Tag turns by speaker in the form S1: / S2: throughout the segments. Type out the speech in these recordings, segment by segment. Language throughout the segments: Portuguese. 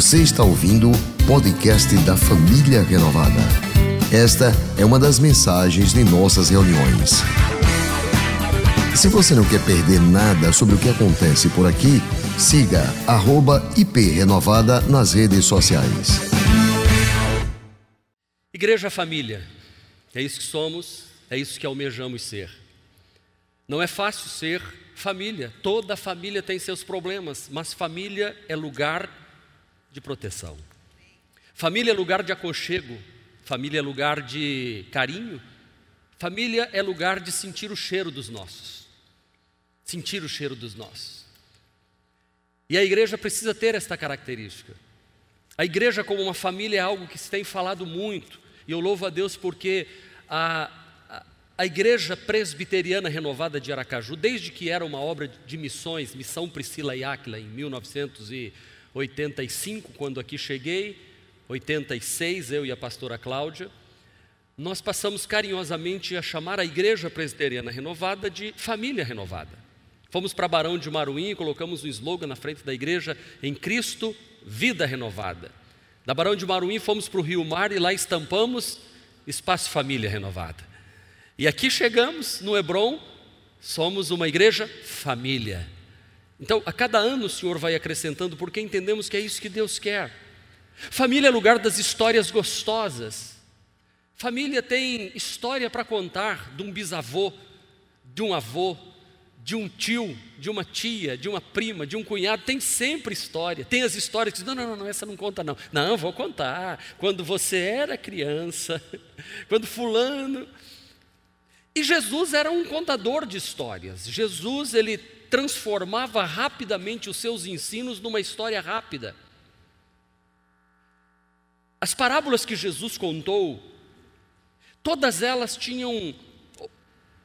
S1: Você está ouvindo o podcast da Família Renovada. Esta é uma das mensagens de nossas reuniões. Se você não quer perder nada sobre o que acontece por aqui, siga @iprenovada nas redes sociais.
S2: Igreja Família, é isso que somos, é isso que almejamos ser. Não é fácil ser família, toda família tem seus problemas, mas família é lugar de proteção. Família é lugar de aconchego, família é lugar de carinho, família é lugar de sentir o cheiro dos nossos. Sentir o cheiro dos nossos. E a igreja precisa ter esta característica. A igreja, como uma família, é algo que se tem falado muito, e eu louvo a Deus porque a, a, a Igreja Presbiteriana Renovada de Aracaju, desde que era uma obra de missões, Missão Priscila e Áquila, em 1985, quando aqui cheguei, 86, eu e a pastora Cláudia, nós passamos carinhosamente a chamar a Igreja Presbiteriana Renovada de Família Renovada. Fomos para Barão de Maruim e colocamos um slogan na frente da igreja: Em Cristo, vida renovada. Da Barão de Maruim fomos para o Rio Mar e lá estampamos Espaço Família Renovada. E aqui chegamos no Hebron, somos uma igreja família. Então, a cada ano o Senhor vai acrescentando, porque entendemos que é isso que Deus quer. Família é lugar das histórias gostosas. Família tem história para contar de um bisavô, de um avô, de um tio, de uma tia, de uma prima, de um cunhado, tem sempre história. Tem as histórias que dizem, não, não, não, essa não conta não. Não, vou contar. Quando você era criança, quando fulano. E Jesus era um contador de histórias. Jesus, ele transformava rapidamente os seus ensinos numa história rápida. As parábolas que Jesus contou, todas elas tinham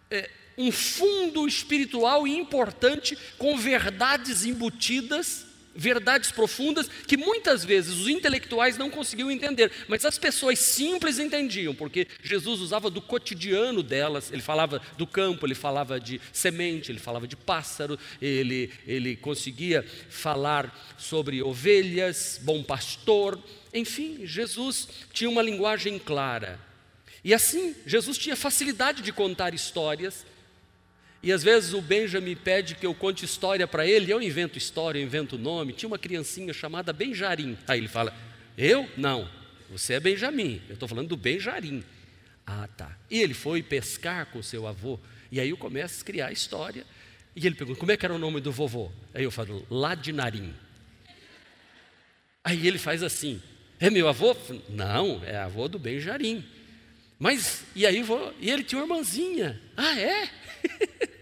S2: é, um fundo espiritual importante com verdades embutidas, verdades profundas que muitas vezes os intelectuais não conseguiam entender, mas as pessoas simples entendiam, porque Jesus usava do cotidiano delas, ele falava do campo, ele falava de semente, ele falava de pássaro, ele, ele conseguia falar sobre ovelhas, bom pastor, enfim, Jesus tinha uma linguagem clara. E assim, Jesus tinha facilidade de contar histórias e às vezes o Benjamin pede que eu conte história para ele, eu invento história, eu invento nome. Tinha uma criancinha chamada Benjarim. Aí ele fala: Eu? Não, você é Benjamin, eu estou falando do Benjarim. Ah, tá. E ele foi pescar com seu avô. E aí eu começo a criar a história. E ele pergunta: Como é que era o nome do vovô? Aí eu falo: Ladinarim. Aí ele faz assim: É meu avô? Não, é avô do Benjarim. Mas, e aí vou, e ele tinha uma irmãzinha. Ah, é?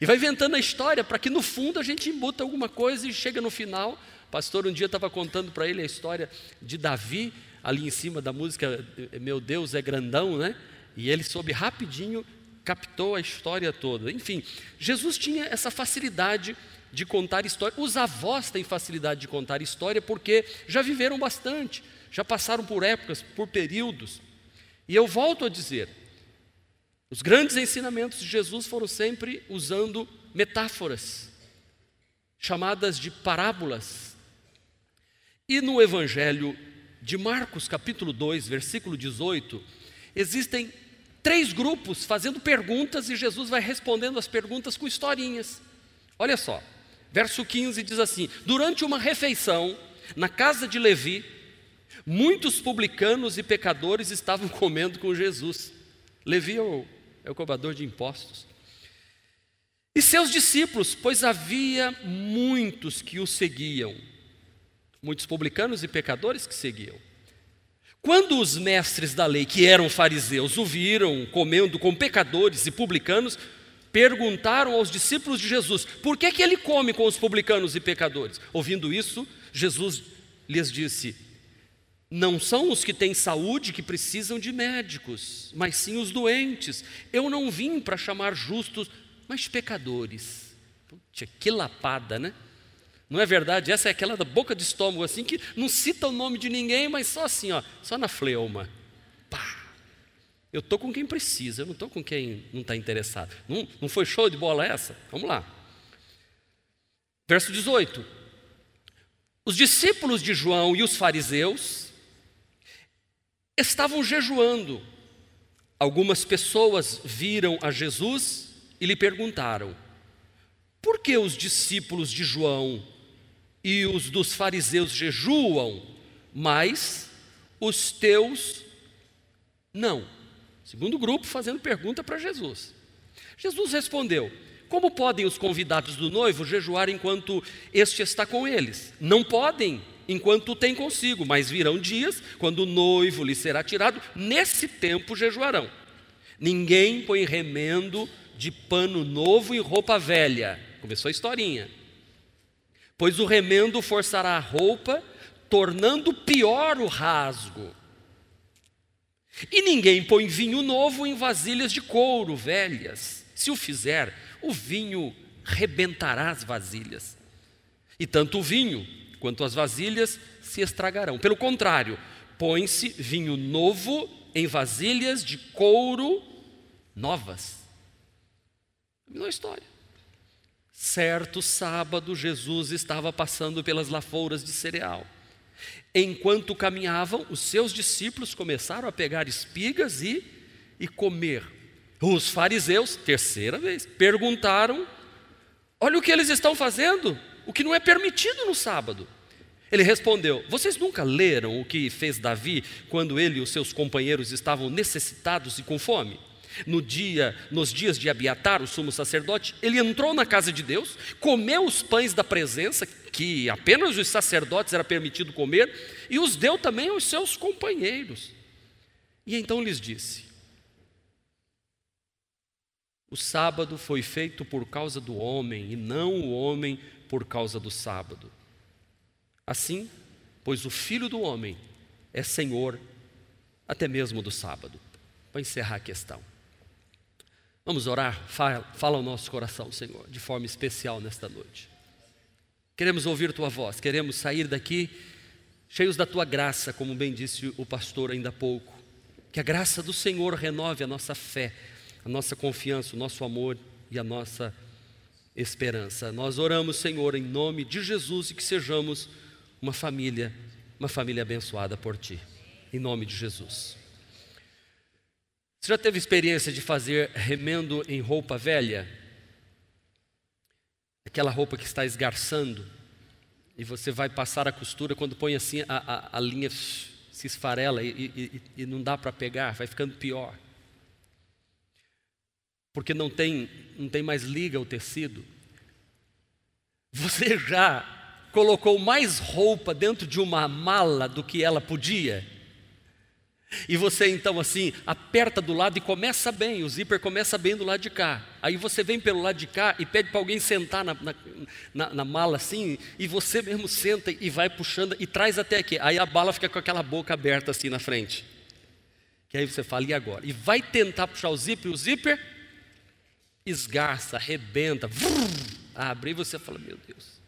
S2: E vai inventando a história para que no fundo a gente embuta alguma coisa e chega no final. O pastor um dia estava contando para ele a história de Davi, ali em cima da música Meu Deus é grandão, né? E ele soube rapidinho, captou a história toda. Enfim, Jesus tinha essa facilidade de contar história. Os avós têm facilidade de contar história porque já viveram bastante, já passaram por épocas, por períodos. E eu volto a dizer, os grandes ensinamentos de Jesus foram sempre usando metáforas, chamadas de parábolas. E no Evangelho de Marcos, capítulo 2, versículo 18, existem três grupos fazendo perguntas e Jesus vai respondendo as perguntas com historinhas. Olha só, verso 15 diz assim: Durante uma refeição na casa de Levi, muitos publicanos e pecadores estavam comendo com Jesus. Levi é o é o cobrador de impostos. E seus discípulos, pois havia muitos que o seguiam, muitos publicanos e pecadores que seguiam. Quando os mestres da lei, que eram fariseus, o viram comendo com pecadores e publicanos, perguntaram aos discípulos de Jesus: por que, que ele come com os publicanos e pecadores? Ouvindo isso, Jesus lhes disse: não são os que têm saúde que precisam de médicos, mas sim os doentes. Eu não vim para chamar justos, mas pecadores. Puxa, que lapada, né? Não é verdade? Essa é aquela da boca de estômago, assim, que não cita o nome de ninguém, mas só assim, ó, só na fleuma. Pá! Eu estou com quem precisa, eu não estou com quem não está interessado. Não, não foi show de bola essa? Vamos lá. Verso 18. Os discípulos de João e os fariseus estavam jejuando. Algumas pessoas viram a Jesus e lhe perguntaram: por que os discípulos de João e os dos fariseus jejuam, mas os teus não? Segundo grupo fazendo pergunta para Jesus. Jesus respondeu: Como podem os convidados do noivo jejuar enquanto este está com eles? Não podem enquanto tem consigo, mas virão dias quando o noivo lhe será tirado, nesse tempo jejuarão. Ninguém põe remendo de pano novo em roupa velha. Começou a historinha. Pois o remendo forçará a roupa, tornando pior o rasgo. E ninguém põe vinho novo em vasilhas de couro velhas. Se o fizer, o vinho rebentará as vasilhas. E tanto o vinho quanto as vasilhas se estragarão. Pelo contrário, põe-se vinho novo em vasilhas de couro novas. A história. Certo sábado, Jesus estava passando pelas lavouras de cereal. Enquanto caminhavam, os seus discípulos começaram a pegar espigas e, e comer. Os fariseus, terceira vez, perguntaram: Olha o que eles estão fazendo, o que não é permitido no sábado. Ele respondeu: Vocês nunca leram o que fez Davi quando ele e os seus companheiros estavam necessitados e com fome? No dia, nos dias de Abiatar, o sumo sacerdote, ele entrou na casa de Deus, comeu os pães da presença, que apenas os sacerdotes era permitido comer, e os deu também aos seus companheiros. E então lhes disse: O sábado foi feito por causa do homem, e não o homem por causa do sábado. Assim, pois o filho do homem é senhor até mesmo do sábado. Para encerrar a questão. Vamos orar? Fala, fala ao nosso coração, Senhor, de forma especial nesta noite. Queremos ouvir tua voz, queremos sair daqui cheios da tua graça, como bem disse o pastor ainda há pouco. Que a graça do Senhor renove a nossa fé, a nossa confiança, o nosso amor e a nossa esperança. Nós oramos, Senhor, em nome de Jesus e que sejamos uma família, uma família abençoada por Ti. Em nome de Jesus. Você já teve experiência de fazer remendo em roupa velha? Aquela roupa que está esgarçando e você vai passar a costura, quando põe assim a, a, a linha se esfarela e, e, e não dá para pegar, vai ficando pior. Porque não tem, não tem mais liga o tecido. Você já colocou mais roupa dentro de uma mala do que ela podia? E você então assim aperta do lado e começa bem, o zíper começa bem do lado de cá. Aí você vem pelo lado de cá e pede para alguém sentar na, na, na, mala assim, e você mesmo senta e vai puxando e traz até aqui. Aí a bala fica com aquela boca aberta assim na frente. Que aí você fala, e agora? E vai tentar puxar o zíper, o zíper esgarça, arrebenta, vrr, abre, e você fala, meu Deus.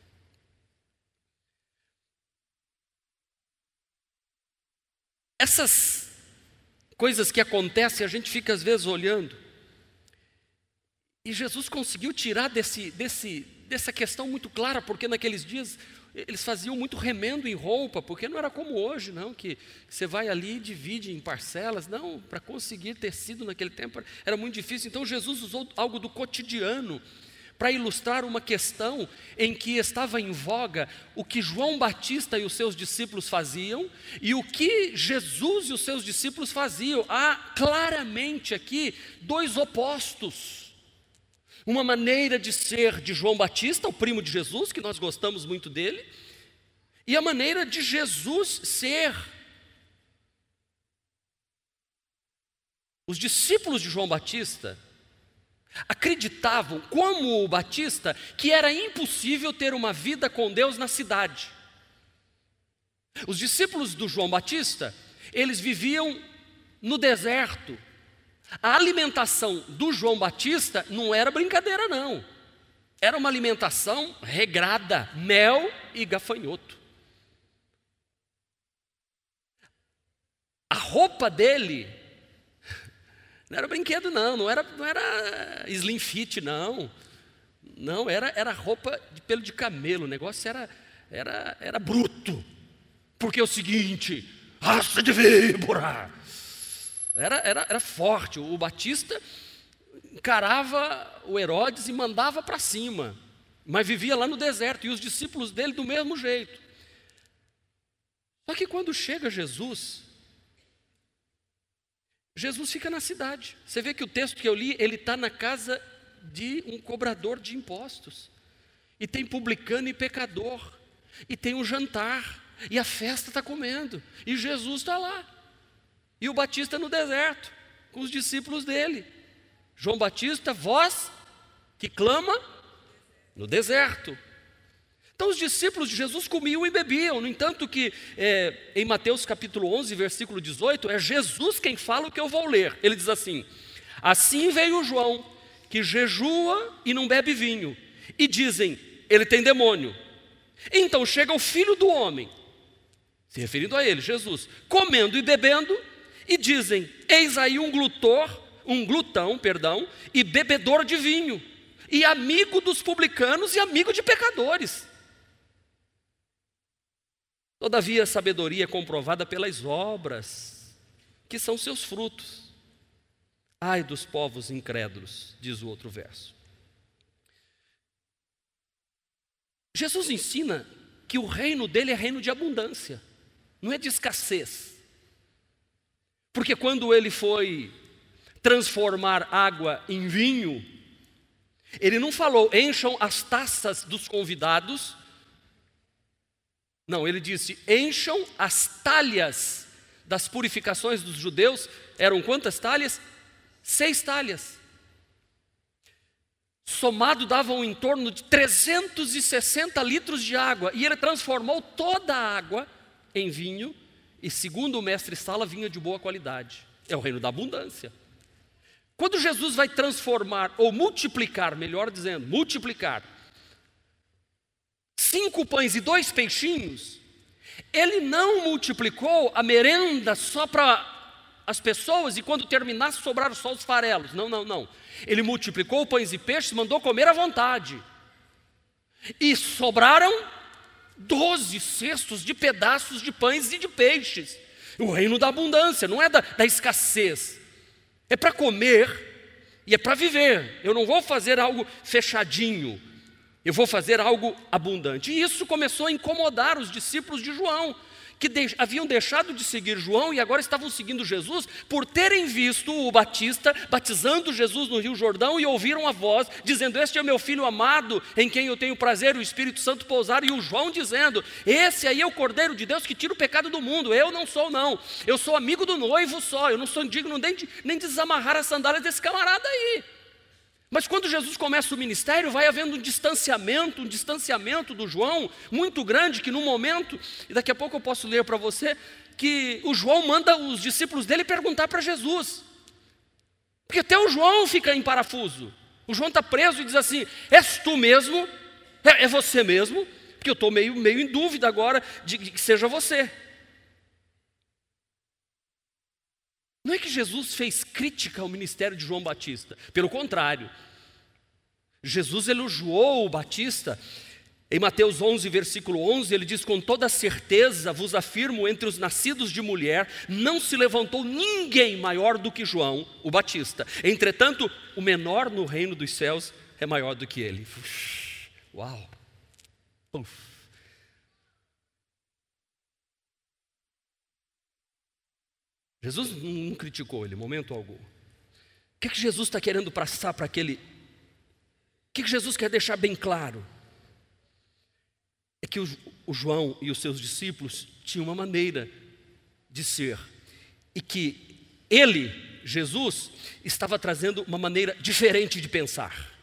S2: Essas coisas que acontecem, a gente fica às vezes olhando. E Jesus conseguiu tirar desse, desse, dessa questão muito clara, porque naqueles dias eles faziam muito remendo em roupa, porque não era como hoje, não, que você vai ali e divide em parcelas. Não, para conseguir tecido naquele tempo era muito difícil. Então Jesus usou algo do cotidiano para ilustrar uma questão em que estava em voga o que João Batista e os seus discípulos faziam e o que Jesus e os seus discípulos faziam. Há claramente aqui dois opostos. Uma maneira de ser de João Batista, o primo de Jesus, que nós gostamos muito dele, e a maneira de Jesus ser. Os discípulos de João Batista acreditavam, como o Batista, que era impossível ter uma vida com Deus na cidade. Os discípulos do João Batista, eles viviam no deserto. A alimentação do João Batista não era brincadeira, não. Era uma alimentação regrada, mel e gafanhoto. A roupa dele não era brinquedo, não, não era, não era slim fit, não. Não, era, era roupa de pelo de camelo, o negócio era, era, era bruto. Porque é o seguinte, raça de víbora. Era, era, era forte. O Batista encarava o Herodes e mandava para cima, mas vivia lá no deserto, e os discípulos dele do mesmo jeito. Só que quando chega Jesus, Jesus fica na cidade. Você vê que o texto que eu li, ele está na casa de um cobrador de impostos. E tem publicano e pecador. E tem um jantar. E a festa está comendo. E Jesus está lá. E o Batista no deserto, com os discípulos dele. João Batista, voz que clama no deserto. Então os discípulos de Jesus comiam e bebiam, no entanto que é, em Mateus capítulo 11, versículo 18, é Jesus quem fala o que eu vou ler. Ele diz assim: Assim veio João, que jejua e não bebe vinho, e dizem, ele tem demônio. Então chega o filho do homem, se referindo a ele, Jesus, comendo e bebendo, e dizem: Eis aí um glutor, um glutão, perdão, e bebedor de vinho, e amigo dos publicanos e amigo de pecadores. Todavia, a sabedoria é comprovada pelas obras, que são seus frutos. Ai dos povos incrédulos, diz o outro verso. Jesus ensina que o reino dele é reino de abundância, não é de escassez. Porque quando ele foi transformar água em vinho, ele não falou encham as taças dos convidados não, ele disse: encham as talhas das purificações dos judeus. Eram quantas talhas? Seis talhas. Somado davam em torno de 360 litros de água. E ele transformou toda a água em vinho. E segundo o mestre Sala, vinho de boa qualidade. É o reino da abundância. Quando Jesus vai transformar, ou multiplicar, melhor dizendo, multiplicar cinco pães e dois peixinhos, ele não multiplicou a merenda só para as pessoas e quando terminasse sobraram só os farelos. Não, não, não. Ele multiplicou pães e peixes, mandou comer à vontade. E sobraram doze cestos de pedaços de pães e de peixes. O reino da abundância, não é da, da escassez. É para comer e é para viver. Eu não vou fazer algo fechadinho. Eu vou fazer algo abundante. E isso começou a incomodar os discípulos de João, que de, haviam deixado de seguir João e agora estavam seguindo Jesus por terem visto o Batista batizando Jesus no Rio Jordão e ouviram a voz dizendo: Este é meu filho amado, em quem eu tenho prazer, o Espírito Santo pousar. E o João dizendo: Esse aí é o Cordeiro de Deus que tira o pecado do mundo. Eu não sou, não. Eu sou amigo do noivo só. Eu não sou digno nem de, nem de desamarrar as sandálias desse camarada aí. Mas quando Jesus começa o ministério, vai havendo um distanciamento, um distanciamento do João muito grande, que no momento, e daqui a pouco eu posso ler para você, que o João manda os discípulos dele perguntar para Jesus. Porque até o João fica em parafuso. O João está preso e diz assim: És tu mesmo? É, é você mesmo? Porque eu estou meio, meio em dúvida agora de, de que seja você. Não é que Jesus fez crítica ao ministério de João Batista, pelo contrário. Jesus elogiou o Batista. Em Mateus 11, versículo 11, ele diz: Com toda certeza vos afirmo, entre os nascidos de mulher, não se levantou ninguém maior do que João, o Batista. Entretanto, o menor no reino dos céus é maior do que ele. Uau! Uf. Jesus não criticou ele, momento algum. O que, é que Jesus está querendo passar para aquele. O que, é que Jesus quer deixar bem claro? É que o, o João e os seus discípulos tinham uma maneira de ser, e que ele, Jesus, estava trazendo uma maneira diferente de pensar,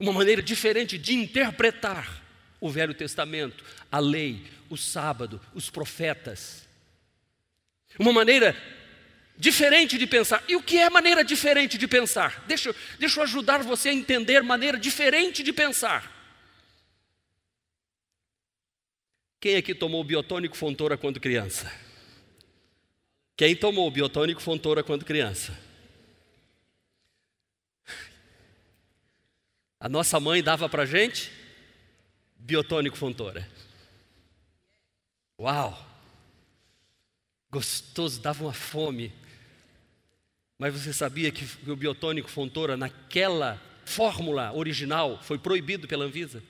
S2: uma maneira diferente de interpretar o Velho Testamento, a lei, o sábado, os profetas uma maneira diferente de pensar. E o que é maneira diferente de pensar? Deixa, deixa eu ajudar você a entender maneira diferente de pensar. Quem aqui tomou biotônico Fontoura quando criança? Quem tomou biotônico Fontoura quando criança? A nossa mãe dava para gente biotônico Fontoura. Uau! Gostoso, dava uma fome. Mas você sabia que o biotônico Fontoura, naquela fórmula original, foi proibido pela Anvisa?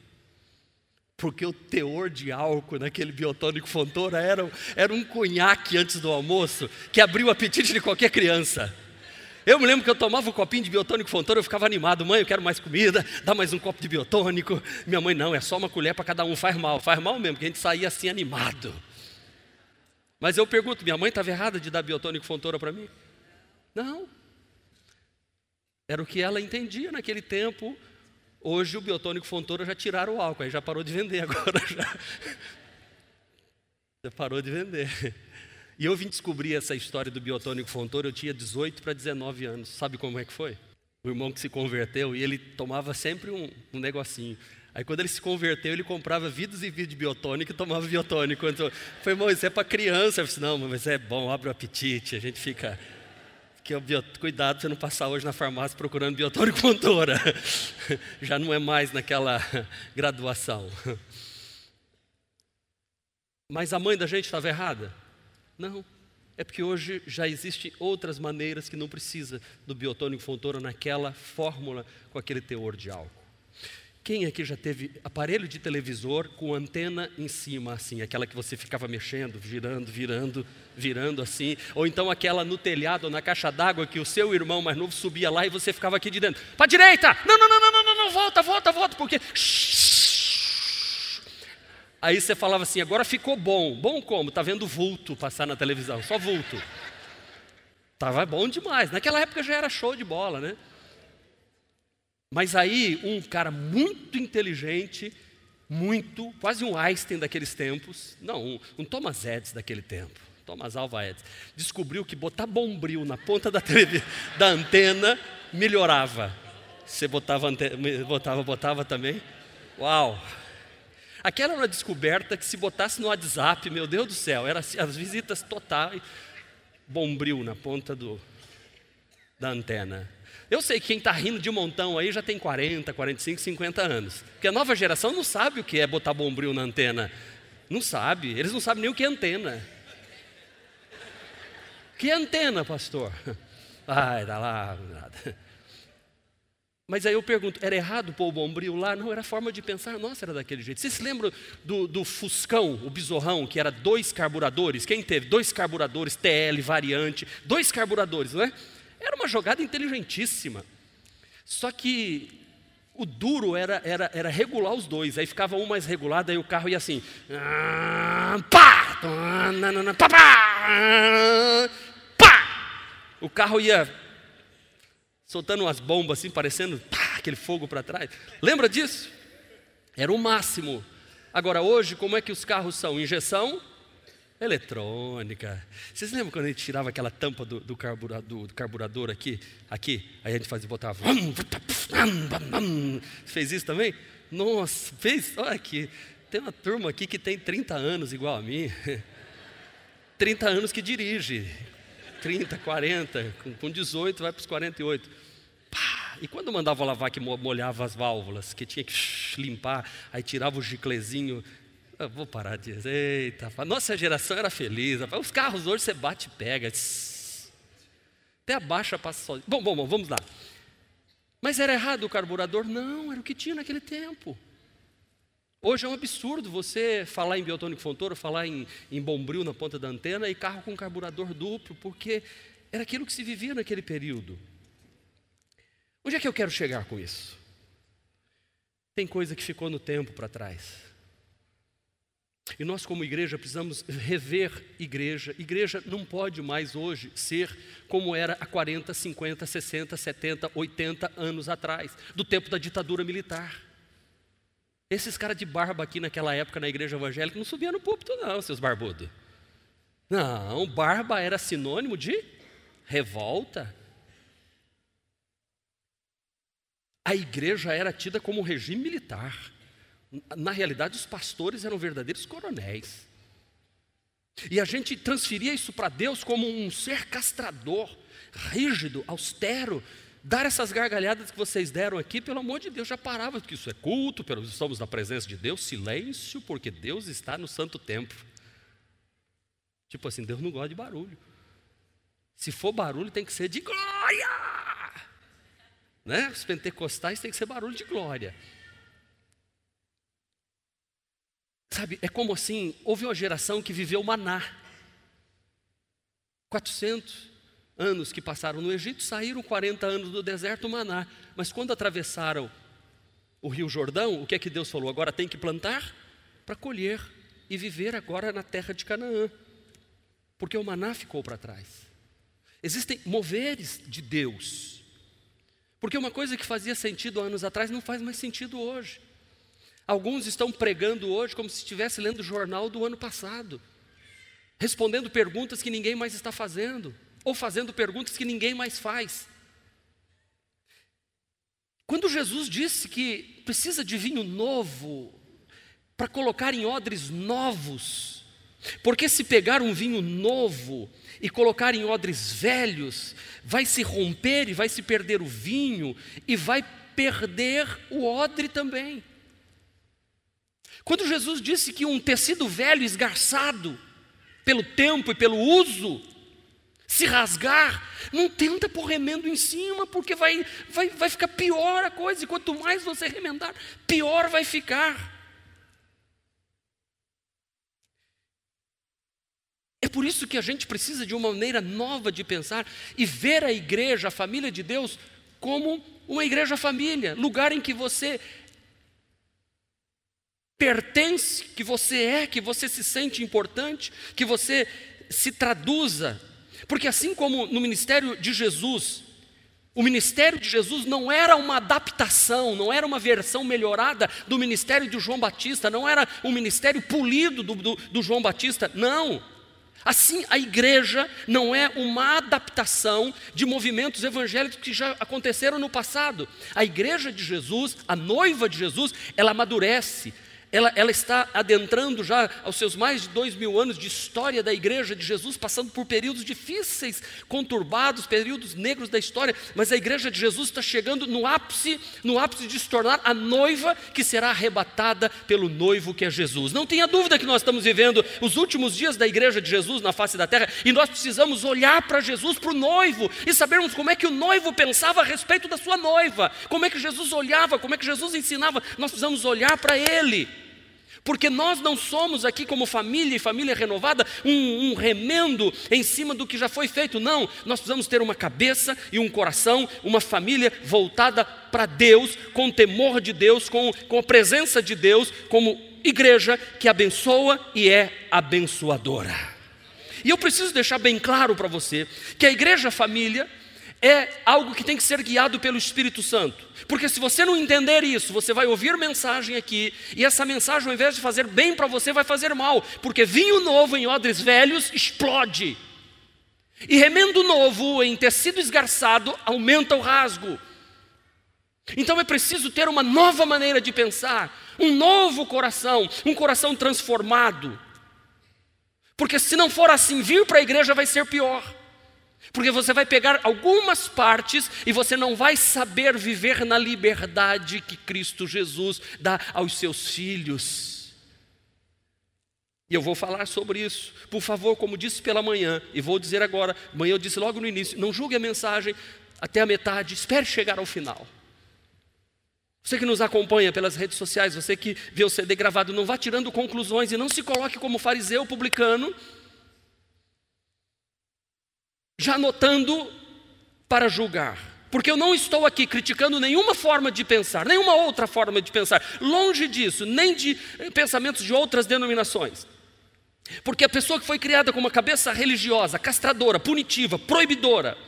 S2: Porque o teor de álcool naquele biotônico Fontoura era, era um conhaque antes do almoço que abriu o apetite de qualquer criança. Eu me lembro que eu tomava um copinho de biotônico Fontoura, eu ficava animado. Mãe, eu quero mais comida, dá mais um copo de biotônico. Minha mãe, não, é só uma colher para cada um, faz mal. Faz mal mesmo, porque a gente saía assim animado. Mas eu pergunto, minha mãe estava errada de dar biotônico Fontoura para mim? Não. Era o que ela entendia naquele tempo. Hoje o biotônico Fontoura já tiraram o álcool, aí já parou de vender agora. Já, já parou de vender. E eu vim descobrir essa história do biotônico Fontoura, eu tinha 18 para 19 anos. Sabe como é que foi? O irmão que se converteu e ele tomava sempre um, um negocinho. Aí quando ele se converteu, ele comprava vidros e vidros de biotônico e tomava biotônico. Então, foi, irmão, isso é para criança. Eu disse, não, mas é bom, abre o apetite, a gente fica... Que cuidado você não passar hoje na farmácia procurando biotônico Fontoura. Já não é mais naquela graduação. Mas a mãe da gente estava errada? Não. É porque hoje já existem outras maneiras que não precisa do biotônico Fontoura naquela fórmula com aquele teor de álcool. Quem aqui já teve aparelho de televisor com antena em cima, assim, aquela que você ficava mexendo, virando, virando, virando assim, ou então aquela no telhado, na caixa d'água que o seu irmão mais novo subia lá e você ficava aqui de dentro, para direita, não, não, não, não, não, não, não, volta, volta, volta, porque Aí você falava assim: agora ficou bom. Bom como? Tá vendo vulto passar na televisão, só vulto. Tava bom demais. Naquela época já era show de bola, né? Mas aí um cara muito inteligente, muito, quase um Einstein daqueles tempos, não, um, um Thomas Edison daquele tempo, Thomas Alva Edison, descobriu que botar bombril na ponta da, da antena melhorava. Você botava, botava, botava também? Uau! Aquela era uma descoberta que se botasse no WhatsApp, meu Deus do céu, era assim, as visitas totais, bombril na ponta do, da antena. Eu sei que quem está rindo de montão aí já tem 40, 45, 50 anos. Porque a nova geração não sabe o que é botar bombril na antena. Não sabe, eles não sabem nem o que é antena. Que é antena, pastor? Ai, dá lá, nada. Mas aí eu pergunto, era errado pôr o bombril lá? Não, era forma de pensar, nossa, era daquele jeito. Vocês se lembram do, do Fuscão, o Bizorrão, que era dois carburadores? Quem teve? Dois carburadores, TL, variante, dois carburadores, não é? Era uma jogada inteligentíssima. Só que o duro era, era, era regular os dois, aí ficava um mais regulado, aí o carro ia assim. Pá! O carro ia soltando umas bombas assim, parecendo pá, aquele fogo para trás. Lembra disso? Era o máximo. Agora, hoje, como é que os carros são? Injeção eletrônica. Vocês lembram quando a gente tirava aquela tampa do, do, carburador, do carburador aqui? Aqui, aí a gente fazia, botava. Fez isso também? Nossa, fez? Olha aqui. Tem uma turma aqui que tem 30 anos igual a mim. 30 anos que dirige. 30, 40, com 18 vai para os 48. Pá! E quando mandava lavar que molhava as válvulas, que tinha que limpar, aí tirava o giclezinho. Eu vou parar de dizer, eita, nossa geração era feliz. Os carros hoje você bate e pega. Até a baixa passa sozinho. Bom, bom, bom, vamos lá. Mas era errado o carburador? Não, era o que tinha naquele tempo. Hoje é um absurdo você falar em biotônico fontoura, falar em, em bombril na ponta da antena e carro com carburador duplo, porque era aquilo que se vivia naquele período. Onde é que eu quero chegar com isso? Tem coisa que ficou no tempo para trás. E nós, como igreja, precisamos rever igreja. Igreja não pode mais hoje ser como era há 40, 50, 60, 70, 80 anos atrás, do tempo da ditadura militar. Esses caras de barba aqui naquela época na igreja evangélica não subiam no púlpito, não, seus barbudos. Não, barba era sinônimo de revolta, a igreja era tida como um regime militar. Na realidade, os pastores eram verdadeiros coronéis. E a gente transferia isso para Deus como um ser castrador, rígido, austero. dar essas gargalhadas que vocês deram aqui, pelo amor de Deus, já parava, porque isso é culto, estamos na presença de Deus, silêncio, porque Deus está no santo templo. Tipo assim, Deus não gosta de barulho. Se for barulho, tem que ser de glória. Né? Os pentecostais tem que ser barulho de glória. Sabe, é como assim, houve uma geração que viveu maná. 400 anos que passaram no Egito, saíram 40 anos do deserto maná. Mas quando atravessaram o Rio Jordão, o que é que Deus falou? Agora tem que plantar para colher e viver agora na terra de Canaã. Porque o maná ficou para trás. Existem moveres de Deus. Porque uma coisa que fazia sentido anos atrás não faz mais sentido hoje. Alguns estão pregando hoje como se estivesse lendo o jornal do ano passado, respondendo perguntas que ninguém mais está fazendo ou fazendo perguntas que ninguém mais faz. Quando Jesus disse que precisa de vinho novo para colocar em odres novos, porque se pegar um vinho novo e colocar em odres velhos, vai se romper e vai se perder o vinho e vai perder o odre também. Quando Jesus disse que um tecido velho esgarçado pelo tempo e pelo uso se rasgar, não tenta pôr remendo em cima, porque vai, vai, vai ficar pior a coisa, e quanto mais você remendar, pior vai ficar. É por isso que a gente precisa de uma maneira nova de pensar e ver a igreja, a família de Deus, como uma igreja família, lugar em que você pertence, que você é, que você se sente importante, que você se traduza porque assim como no ministério de Jesus, o ministério de Jesus não era uma adaptação, não era uma versão melhorada do ministério de João Batista, não era um ministério polido do, do, do João Batista, não. Assim, a igreja não é uma adaptação de movimentos evangélicos que já aconteceram no passado. A igreja de Jesus, a noiva de Jesus, ela amadurece, ela, ela, está adentrando já aos seus mais de dois mil anos de história da igreja de Jesus, passando por períodos difíceis, conturbados, períodos negros da história, mas a igreja de Jesus está chegando no ápice, no ápice de se tornar a noiva que será arrebatada pelo noivo que é Jesus. Não tenha dúvida que nós estamos vivendo os últimos dias da igreja de Jesus na face da terra e nós precisamos olhar para Jesus, para o noivo, e sabermos como é que o noivo pensava a respeito da sua noiva, como é que Jesus olhava, como é que Jesus ensinava. Nós precisamos olhar para ele. Porque nós não somos aqui, como família e família renovada, um, um, remendo em cima do que já foi feito. Não, nós precisamos ter uma cabeça e um coração, uma família voltada para Deus, com temor de Deus, com, com a presença de Deus, como igreja que abençoa e é abençoadora. E eu preciso deixar bem claro para você que a igreja família é algo que tem que ser guiado pelo Espírito Santo. Porque se você não entender isso, você vai ouvir mensagem aqui, e essa mensagem, ao invés de fazer bem para você, vai fazer mal. Porque vinho novo em odres velhos explode. E remendo novo em tecido esgarçado aumenta o rasgo. Então é preciso ter uma nova maneira de pensar, um novo coração, um coração transformado. Porque se não for assim, vir para a igreja vai ser pior. Porque você vai pegar algumas partes e você não vai saber viver na liberdade que Cristo Jesus dá aos seus filhos. E eu vou falar sobre isso. Por favor, como disse pela manhã, e vou dizer agora, amanhã eu disse logo no início, não julgue a mensagem até a metade, espere chegar ao final. Você que nos acompanha pelas redes sociais, você que vê o CD gravado, não vá tirando conclusões e não se coloque como fariseu publicano já anotando para julgar. Porque eu não estou aqui criticando nenhuma forma de pensar, nenhuma outra forma de pensar, longe disso, nem de pensamentos de outras denominações. Porque a pessoa que foi criada com uma cabeça religiosa, castradora, punitiva, proibidora,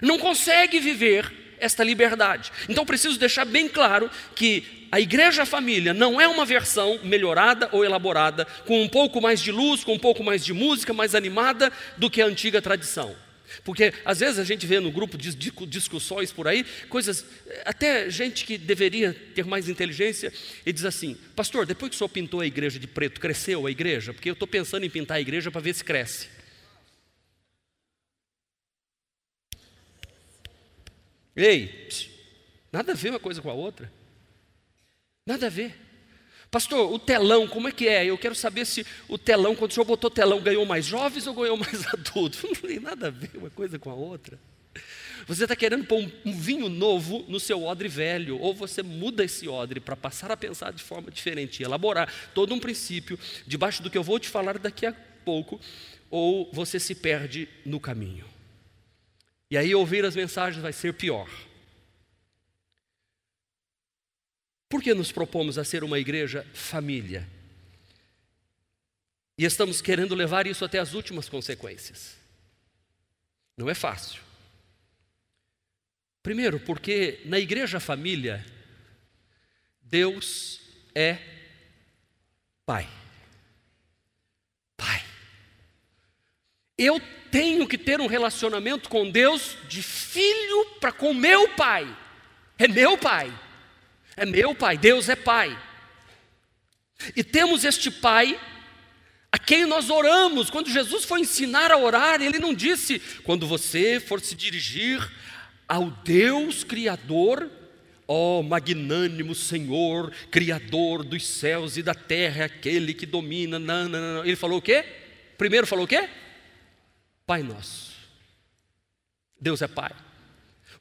S2: não consegue viver esta liberdade. Então preciso deixar bem claro que a igreja família não é uma versão melhorada ou elaborada, com um pouco mais de luz, com um pouco mais de música, mais animada do que a antiga tradição. Porque às vezes a gente vê no grupo de discussões por aí, coisas, até gente que deveria ter mais inteligência, e diz assim: Pastor, depois que o senhor pintou a igreja de preto, cresceu a igreja? Porque eu estou pensando em pintar a igreja para ver se cresce. Ei, nada a ver uma coisa com a outra. Nada a ver. Pastor, o telão, como é que é? Eu quero saber se o telão, quando o senhor botou telão, ganhou mais jovens ou ganhou mais adultos? Não tem nada a ver uma coisa com a outra. Você está querendo pôr um, um, vinho novo no seu odre velho, ou você muda esse odre para passar a pensar de forma diferente, elaborar todo um princípio debaixo do que eu vou te falar daqui a pouco, ou você se perde no caminho. E aí ouvir as mensagens vai ser pior. Por que nos propomos a ser uma igreja família? E estamos querendo levar isso até as últimas consequências. Não é fácil. Primeiro, porque na igreja família, Deus é Pai. Pai. Eu tenho que ter um relacionamento com Deus de filho para com meu pai. É meu pai. É meu pai. Deus é pai. E temos este pai a quem nós oramos. Quando Jesus foi ensinar a orar, ele não disse: quando você for se dirigir ao Deus Criador, ó magnânimo Senhor, Criador dos céus e da terra, aquele que domina. Não, não, não. Ele falou o quê? Primeiro falou o quê? Pai nosso. Deus é Pai.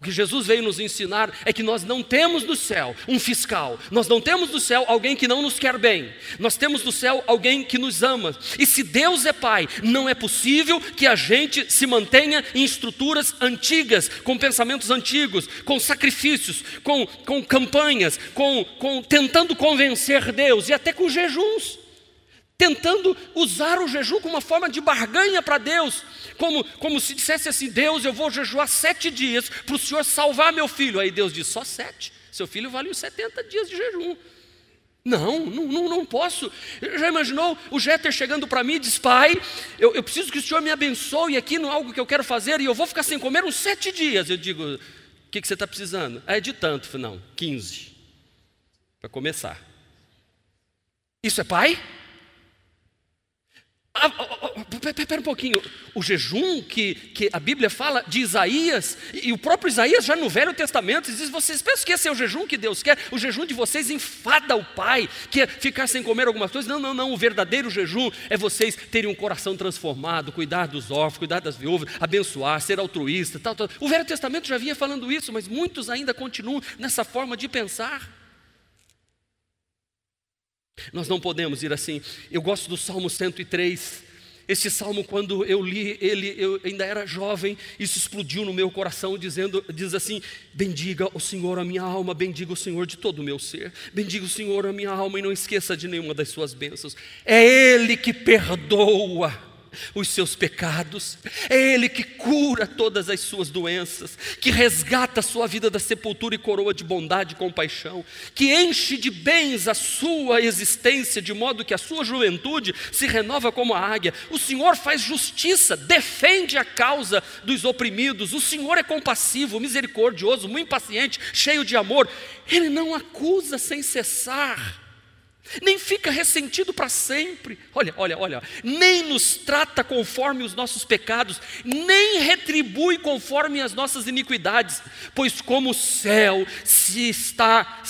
S2: O que Jesus veio nos ensinar é que nós não temos no céu um fiscal, nós não temos no céu alguém que não nos quer bem, nós temos no céu alguém que nos ama. E se Deus é Pai, não é possível que a gente se mantenha em estruturas antigas, com pensamentos antigos, com sacrifícios, com, com campanhas, com, com tentando convencer Deus e até com jejuns tentando usar o jejum como uma forma de barganha para Deus, como, como se dissesse assim: Deus, eu vou jejuar sete dias para o Senhor salvar meu filho. Aí Deus diz: só sete, seu filho vale os 70 dias de jejum. Não, não, não, posso. Já imaginou o Jeter chegando para mim e diz: Pai, eu, eu, preciso que o Senhor me abençoe aqui no algo que eu quero fazer e eu vou ficar sem comer uns sete dias. Eu digo: O que, que você está precisando? É de tanto. Não, 15. Para começar. Isso é pai? Ah, Espera um pouquinho, o jejum que, que a Bíblia fala de Isaías, e o próprio Isaías já no Velho Testamento diz: vocês pensam que esse é o jejum que Deus quer? O jejum de vocês enfada o Pai, que é ficar sem comer algumas coisas. Não, não, não. O verdadeiro jejum é vocês terem um coração transformado, cuidar dos órfãos, cuidar das viúvas, abençoar, ser altruísta, tal, tal. O Velho Testamento já vinha falando isso, mas muitos ainda continuam nessa forma de pensar. Nós não podemos ir assim. Eu gosto do Salmo 103. Esse salmo, quando eu li ele, eu ainda era jovem, isso explodiu no meu coração, dizendo, diz assim: Bendiga o Senhor a minha alma, bendiga o Senhor de todo o meu ser, bendiga o Senhor a minha alma e não esqueça de nenhuma das suas bênçãos. É Ele que perdoa os seus pecados, é Ele que cura todas as suas doenças, que resgata a sua vida da sepultura e coroa de bondade e compaixão, que enche de bens a sua existência, de modo que a sua juventude se renova como a águia. O Senhor faz justiça, defende a causa dos oprimidos, o Senhor é compassivo, misericordioso, muito impaciente, cheio de amor, Ele não acusa sem cessar nem fica ressentido para sempre. Olha, olha, olha, nem nos trata conforme os nossos pecados, nem retribui conforme as nossas iniquidades, pois como o céu se está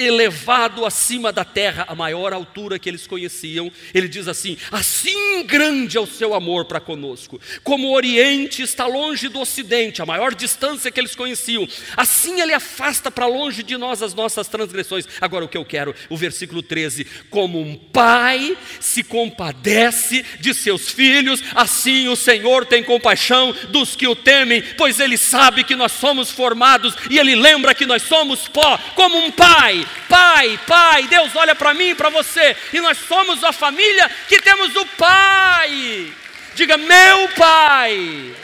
S2: elevado acima da terra, a maior altura que eles conheciam. Ele diz assim: Assim grande é o seu amor para conosco, como o Oriente está longe do Ocidente, a maior distância que eles conheciam, assim ele afasta para longe de nós as nossas transgressões. Agora o que eu quero, o versículo 13: Como um pai se compadece de seus filhos, assim o Senhor tem compaixão dos que o temem, pois ele sabe que nós somos formados e ele lembra que nós somos pó, como um pai Pai, Pai, Deus olha para mim e para você, e nós somos a família que temos o Pai. Diga, meu Pai.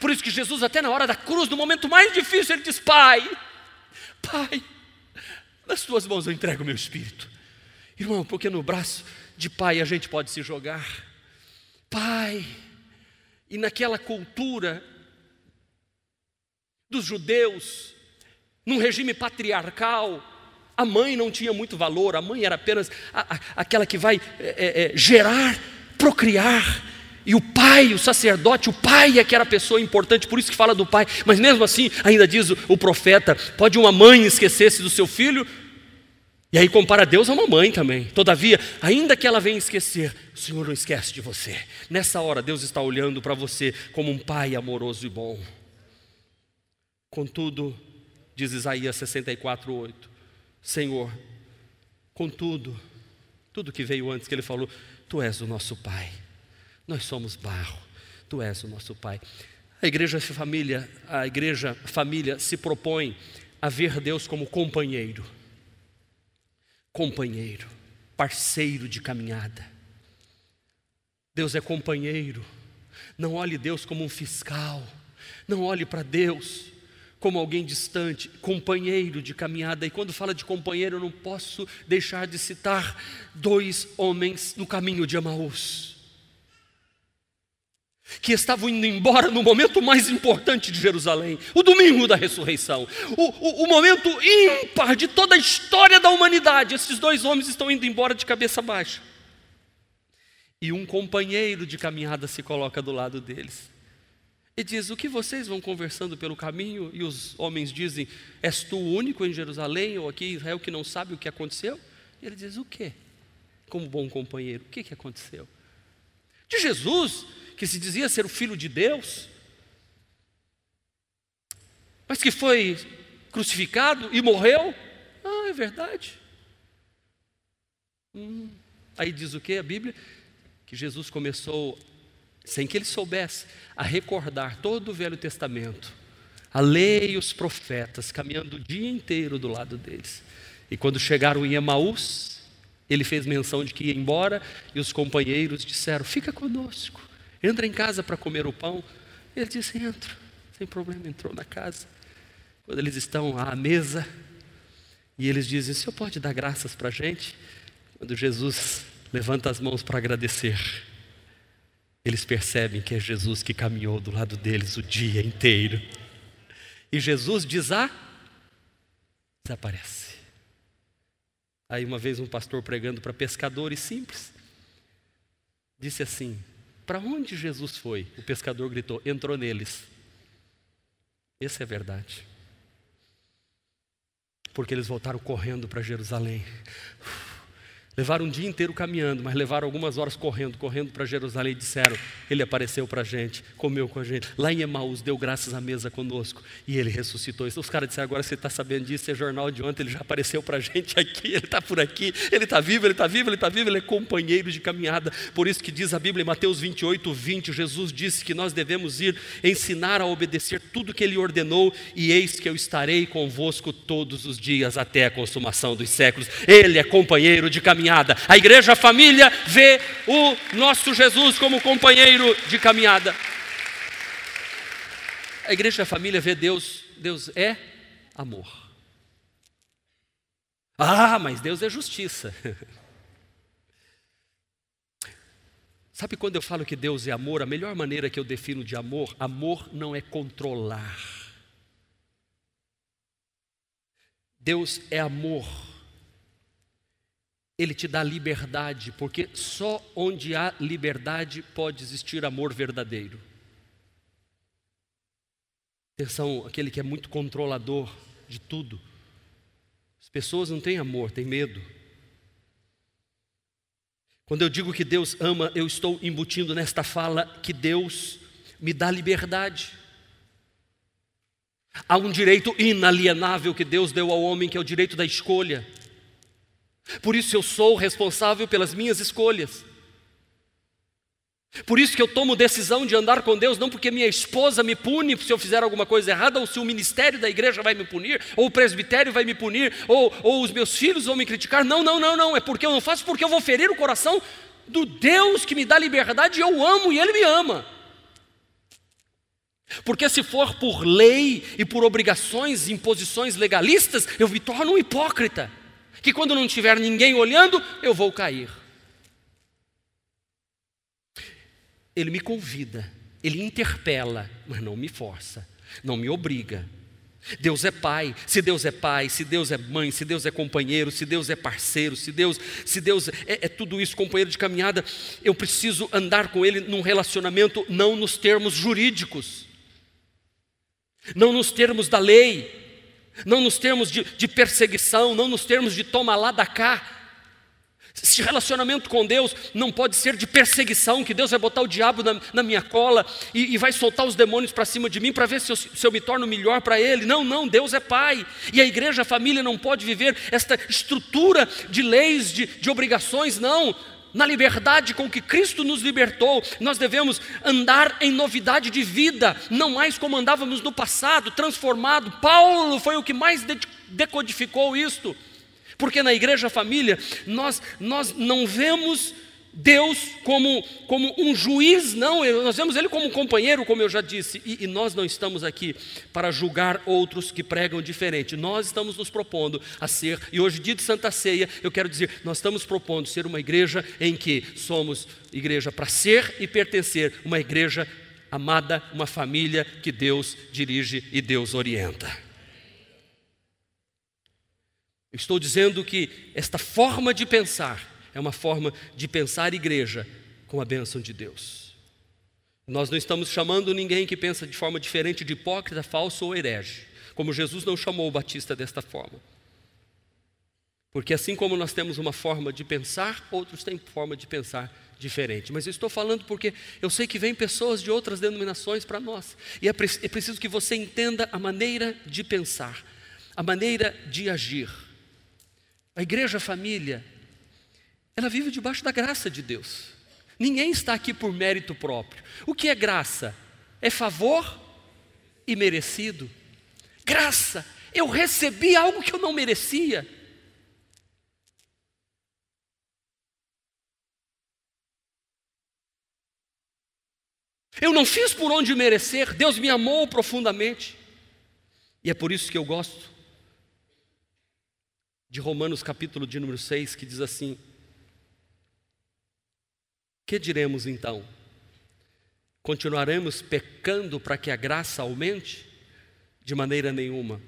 S2: Por isso que Jesus, até na hora da cruz, no momento mais difícil, ele diz: Pai, Pai, nas tuas mãos eu entrego o meu espírito. Irmão, porque no braço de pai a gente pode se jogar. Pai, e naquela cultura dos judeus, num regime patriarcal, a mãe não tinha muito valor, a mãe era apenas a, a, aquela que vai é, é, é gerar, procriar, E o pai, o sacerdote, o pai é que era a pessoa importante, por isso que fala do pai. Mas mesmo assim, ainda diz o, o profeta: pode uma mãe esquecer-se do seu filho? E aí compara Deus a uma mãe também. Todavia, ainda que ela venha esquecer, o Senhor não esquece de você. Nessa hora, Deus está olhando para você como um pai amoroso e bom. Contudo, diz Isaías 64, 8, Senhor, contudo, tudo que veio antes que ele falou, Tu és o nosso Pai, nós somos barro, Tu és o nosso Pai. A igreja família, a igreja família se propõe a ver Deus como companheiro, companheiro, parceiro de caminhada. Deus é companheiro. Não olhe Deus como um fiscal. Não olhe para Deus como alguém distante, companheiro de caminhada. E quando fala de companheiro, eu não posso deixar de citar dois homens no caminho de Emaús, que estavam indo embora no momento mais importante de Jerusalém, o domingo da ressurreição, o, o, o momento ímpar de toda a história da humanidade. Esses dois homens estão indo embora de cabeça baixa. E um companheiro de caminhada se coloca do lado deles. E diz: O que vocês vão conversando pelo caminho? E os homens dizem: És tu o único em Jerusalém ou aqui em Israel que não sabe o que aconteceu? E ele diz: O quê? Como bom companheiro, o que, que aconteceu? De Jesus, que se dizia ser o filho de Deus, mas que foi crucificado e morreu. Ah, é verdade. Hum. Aí diz o que a Bíblia? Que Jesus começou sem que ele soubesse, a recordar todo o Velho Testamento, a lei e os profetas, caminhando o dia inteiro do lado deles. E quando chegaram em Emaús, ele fez menção de que ia embora e os companheiros disseram: Fica conosco, entra em casa para comer o pão. Ele disse: Entro, sem problema, entrou na casa. Quando eles estão à mesa, e eles dizem: O senhor pode dar graças para a gente? Quando Jesus levanta as mãos para agradecer, eles percebem que é Jesus que caminhou do lado deles o dia inteiro. E Jesus diz: desaparece. Aí uma vez um pastor pregando para pescadores simples, disse assim: Para onde Jesus foi? O pescador gritou: Entrou neles. Essa é a verdade. Porque eles voltaram correndo para Jerusalém. Levaram um dia inteiro caminhando, mas levaram algumas horas correndo, correndo para Jerusalém e disseram: Ele apareceu para a gente, comeu com a gente. Lá em Emaús, deu graças à mesa conosco e ele ressuscitou. Então, os caras disseram: Agora você está sabendo disso, é jornal de ontem, ele já apareceu para a gente aqui, ele está por aqui, ele está vivo, ele está vivo, ele está vivo, ele é companheiro de caminhada. Por isso que diz a Bíblia em Mateus 28, 20: Jesus disse que nós devemos ir ensinar a obedecer tudo que ele ordenou, e eis que eu estarei convosco todos os dias até a consumação dos séculos. Ele é companheiro de caminhada caminhada. A igreja a família vê o nosso Jesus como companheiro de caminhada. A igreja a família vê Deus, Deus é amor. Ah, mas Deus é justiça. Sabe quando eu falo que Deus é amor, a melhor maneira que eu defino de amor, amor não é controlar. Deus é amor ele te dá liberdade, porque só onde há liberdade pode existir amor verdadeiro. Atenção, aquele que é muito controlador de tudo. As pessoas não têm amor, têm medo. Quando eu digo que Deus ama, eu estou embutindo nesta fala que Deus me dá liberdade. Há um direito inalienável que Deus deu ao homem, que é o direito da escolha. Por isso eu sou responsável pelas minhas escolhas. Por isso que eu tomo decisão de andar com Deus, não porque minha esposa me pune se eu fizer alguma coisa errada, ou se o ministério da igreja vai me punir, ou o presbitério vai me punir, ou, ou os meus filhos vão me criticar. Não, não, não, não. É porque eu não faço porque eu vou ferir o coração do Deus que me dá liberdade, eu amo e Ele me ama. Porque se for por lei e por obrigações, imposições legalistas, eu me torno um hipócrita que quando não tiver ninguém olhando, eu vou cair. Ele me convida, ele interpela, mas não me força, não me obriga. Deus é pai. Se Deus é pai, se Deus é mãe, se Deus é companheiro, se Deus é parceiro, se Deus, se Deus é, é, tudo isso, companheiro de caminhada, eu preciso andar com Ele num relacionamento não nos termos jurídicos, não nos termos da lei, não nos termos de, de perseguição, não nos termos de toma lá da cá, esse relacionamento com Deus não pode ser de perseguição, que Deus vai botar o diabo na, na minha cola e, e, vai soltar os demônios para cima de mim para ver se eu, se eu me torno melhor para Ele. Não, não, Deus é Pai. E a igreja, a família não pode viver esta estrutura de leis, de, de obrigações, não. Na liberdade com que Cristo nos libertou, nós devemos andar em novidade de vida, não mais como andávamos no passado, transformado. Paulo foi o que mais decodificou isto. Porque na igreja família nós, nós não vemos Deus como, como um juiz, não, nós vemos Ele como um companheiro, como eu já disse, e, e, nós não estamos aqui para julgar outros que pregam diferente, nós estamos nos propondo a ser, e hoje, dia de Santa Ceia, eu quero dizer, nós estamos propondo ser uma igreja em que somos igreja para ser e pertencer, uma igreja amada, uma família que Deus dirige e Deus orienta. estou dizendo que esta forma de pensar é uma forma de pensar igreja com a bênção de Deus. Nós não estamos chamando ninguém que pensa de forma diferente de hipócrita, falso ou herege, como Jesus não chamou o Batista desta forma. Porque assim como nós temos uma forma de pensar, outros têm forma de pensar diferente. Mas eu estou falando porque eu sei que vêm pessoas de outras denominações para nós. E é, é preciso que você entenda a maneira de pensar, a maneira de agir. A igreja família, ela vive debaixo da graça de Deus. Ninguém está aqui por mérito próprio. O que é graça? É favor e merecido. Graça, eu recebi algo que eu não merecia. Eu não fiz por onde merecer, Deus me amou profundamente. E é por isso que eu gosto de Romanos, capítulo de número 6, que diz assim: Que diremos então? Continuaremos pecando para que a graça aumente? De maneira nenhuma.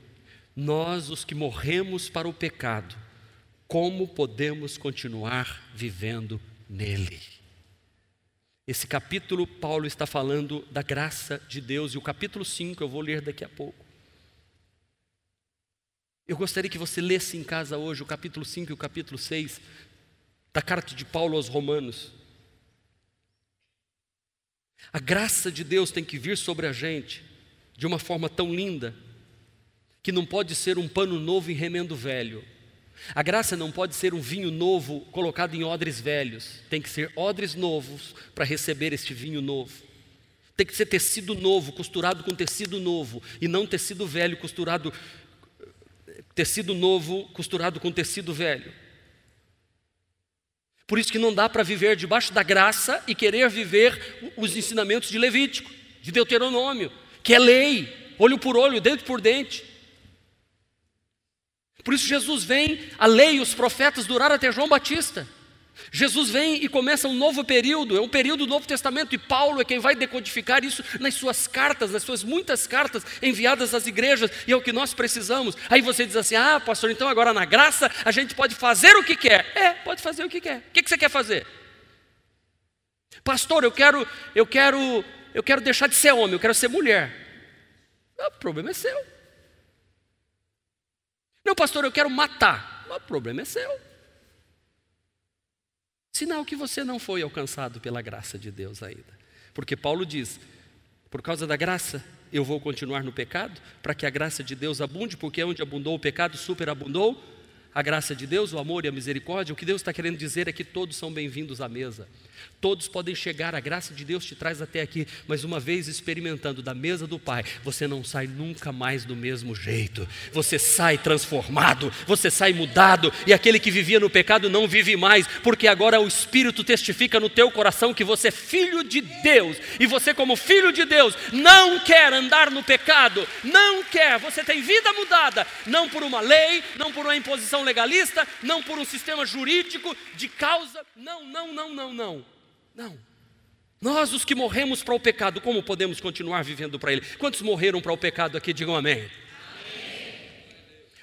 S2: Nós, os que morremos para o pecado, como podemos continuar vivendo nele? Esse capítulo, Paulo está falando da graça de Deus, e o capítulo 5 eu vou ler daqui a pouco. Eu gostaria que você lesse em casa hoje o capítulo 5 e o capítulo 6 da carta de Paulo aos Romanos. A graça de Deus tem que vir sobre a gente de uma forma tão linda que não pode ser um pano novo em remendo velho. A graça não pode ser um vinho novo colocado em odres velhos. Tem que ser odres novos para receber este vinho novo. Tem que ser tecido novo, costurado com tecido novo, e não tecido velho costurado tecido novo costurado com tecido velho. Por isso que não dá para viver debaixo da graça e querer viver os ensinamentos de Levítico, de Deuteronômio, que é lei, olho por olho, dente por dente. Por isso Jesus vem, a lei e os profetas duraram até João Batista. Jesus vem e começa um novo período, é um período do Novo Testamento, e Paulo é quem vai decodificar isso nas suas cartas, nas suas muitas cartas enviadas às igrejas, e é o que nós precisamos. Aí você diz assim: ah, pastor, então agora na graça a gente pode fazer o que quer. É, pode fazer o que quer. O que você quer fazer? Pastor, eu quero, eu quero, eu quero deixar de ser homem, eu quero ser mulher. o problema é seu. Não, pastor, eu quero matar. o problema é seu. Sinal que você não foi alcançado pela graça de Deus ainda. Porque Paulo diz: por causa da graça, eu vou continuar no pecado, para que a graça de Deus abunde, porque onde abundou o pecado, superabundou a graça de Deus, o amor e a misericórdia. O que Deus está querendo dizer é que todos são bem-vindos à mesa. Todos podem chegar, a graça de Deus te traz até aqui, mas uma vez experimentando da mesa do Pai, você não sai nunca mais do mesmo jeito. Você sai transformado, você sai mudado, e aquele que vivia no pecado não vive mais, porque agora o Espírito testifica no teu coração que você é filho de Deus, e você, como filho de Deus, não quer andar no pecado, não quer, você tem vida mudada, não por uma lei, não por uma imposição legalista, não por um sistema jurídico de causa, não, não, não, não, não. Não. Nós, os que morremos para o pecado, como podemos continuar vivendo para Ele? Quantos morreram para o pecado aqui? Digam amém.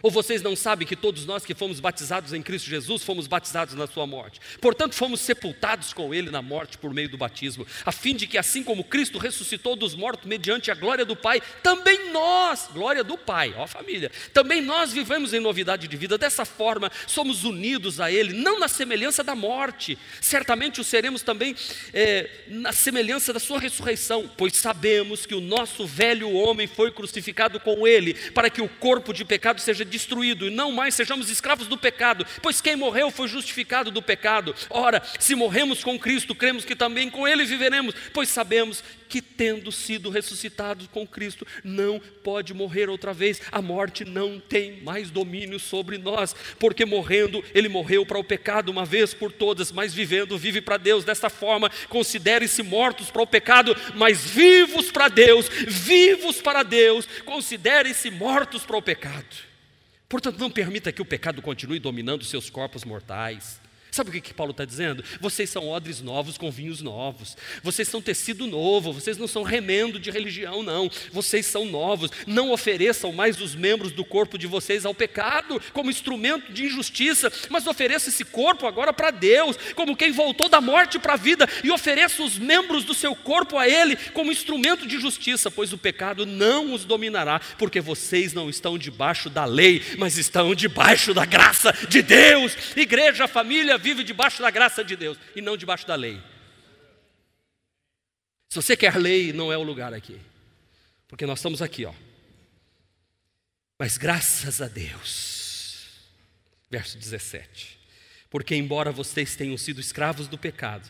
S2: Ou vocês não sabem que todos nós que fomos batizados em Cristo Jesus fomos batizados na sua morte? Portanto, fomos sepultados com ele na morte por meio do batismo, a fim de que assim como Cristo ressuscitou dos mortos mediante a glória do Pai, também nós, glória do Pai, ó família, também nós vivemos em novidade de vida. Dessa forma, somos unidos a ele, não na semelhança da morte, certamente o seremos também é, na semelhança da sua ressurreição, pois sabemos que o nosso velho homem foi crucificado com ele, para que o corpo de pecado seja destruído e não mais sejamos escravos do pecado, pois quem morreu foi justificado do pecado. Ora, se morremos com Cristo, cremos que também com Ele viveremos, pois sabemos que, tendo sido ressuscitados com Cristo, não pode morrer outra vez. A morte não tem mais domínio sobre nós, porque morrendo, Ele morreu para o pecado uma vez por todas, mas vivendo, vive para Deus. Desta forma, considerem-se mortos para o pecado, mas vivos para Deus, vivos para Deus, considerem-se mortos para o pecado. Portanto, não permita que o pecado continue dominando seus corpos mortais. Sabe o que, que Paulo está dizendo? Vocês são odres novos com vinhos novos. Vocês são tecido novo. Vocês não são remendo de religião, não. Vocês são novos. Não ofereçam mais os membros do corpo de vocês ao pecado como instrumento de injustiça, mas ofereça esse corpo agora para Deus, como quem voltou da morte para a vida, e ofereça os membros do seu corpo a Ele como instrumento de justiça, pois o pecado não os dominará, porque vocês não estão debaixo da lei, mas estão debaixo da graça de Deus. Igreja, família, vive debaixo da graça de Deus e não debaixo da lei. Se você quer lei, não é o lugar aqui. Porque nós estamos aqui, ó. Mas graças a Deus. Verso 17. Porque embora vocês tenham sido escravos do pecado,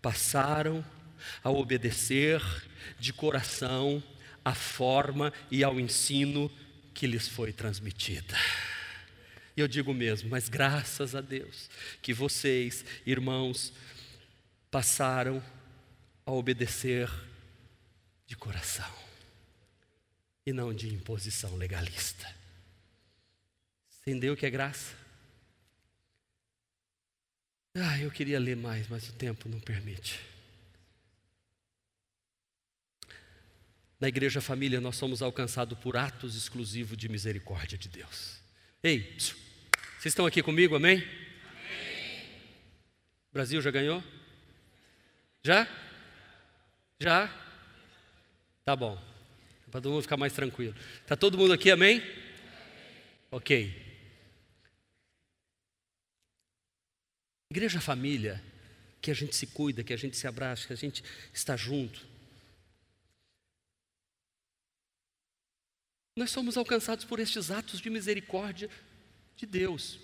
S2: passaram a obedecer de coração à forma e ao ensino que lhes foi transmitida. Eu digo mesmo, mas graças a Deus que vocês, irmãos, passaram a obedecer de coração e não de imposição legalista. Entendeu o que é graça? Ah, eu queria ler mais, mas o tempo não permite. Na igreja família, nós somos alcançados por atos exclusivos de misericórdia de Deus. Ei, vocês estão aqui comigo, amém? amém? Brasil já ganhou? Já? Já? Tá bom. Para todo mundo ficar mais tranquilo. Tá todo mundo aqui, amém? amém? Ok. Igreja família, que a gente se cuida, que a gente se abraça, que a gente está junto. Nós somos alcançados por estes atos de misericórdia de Deus.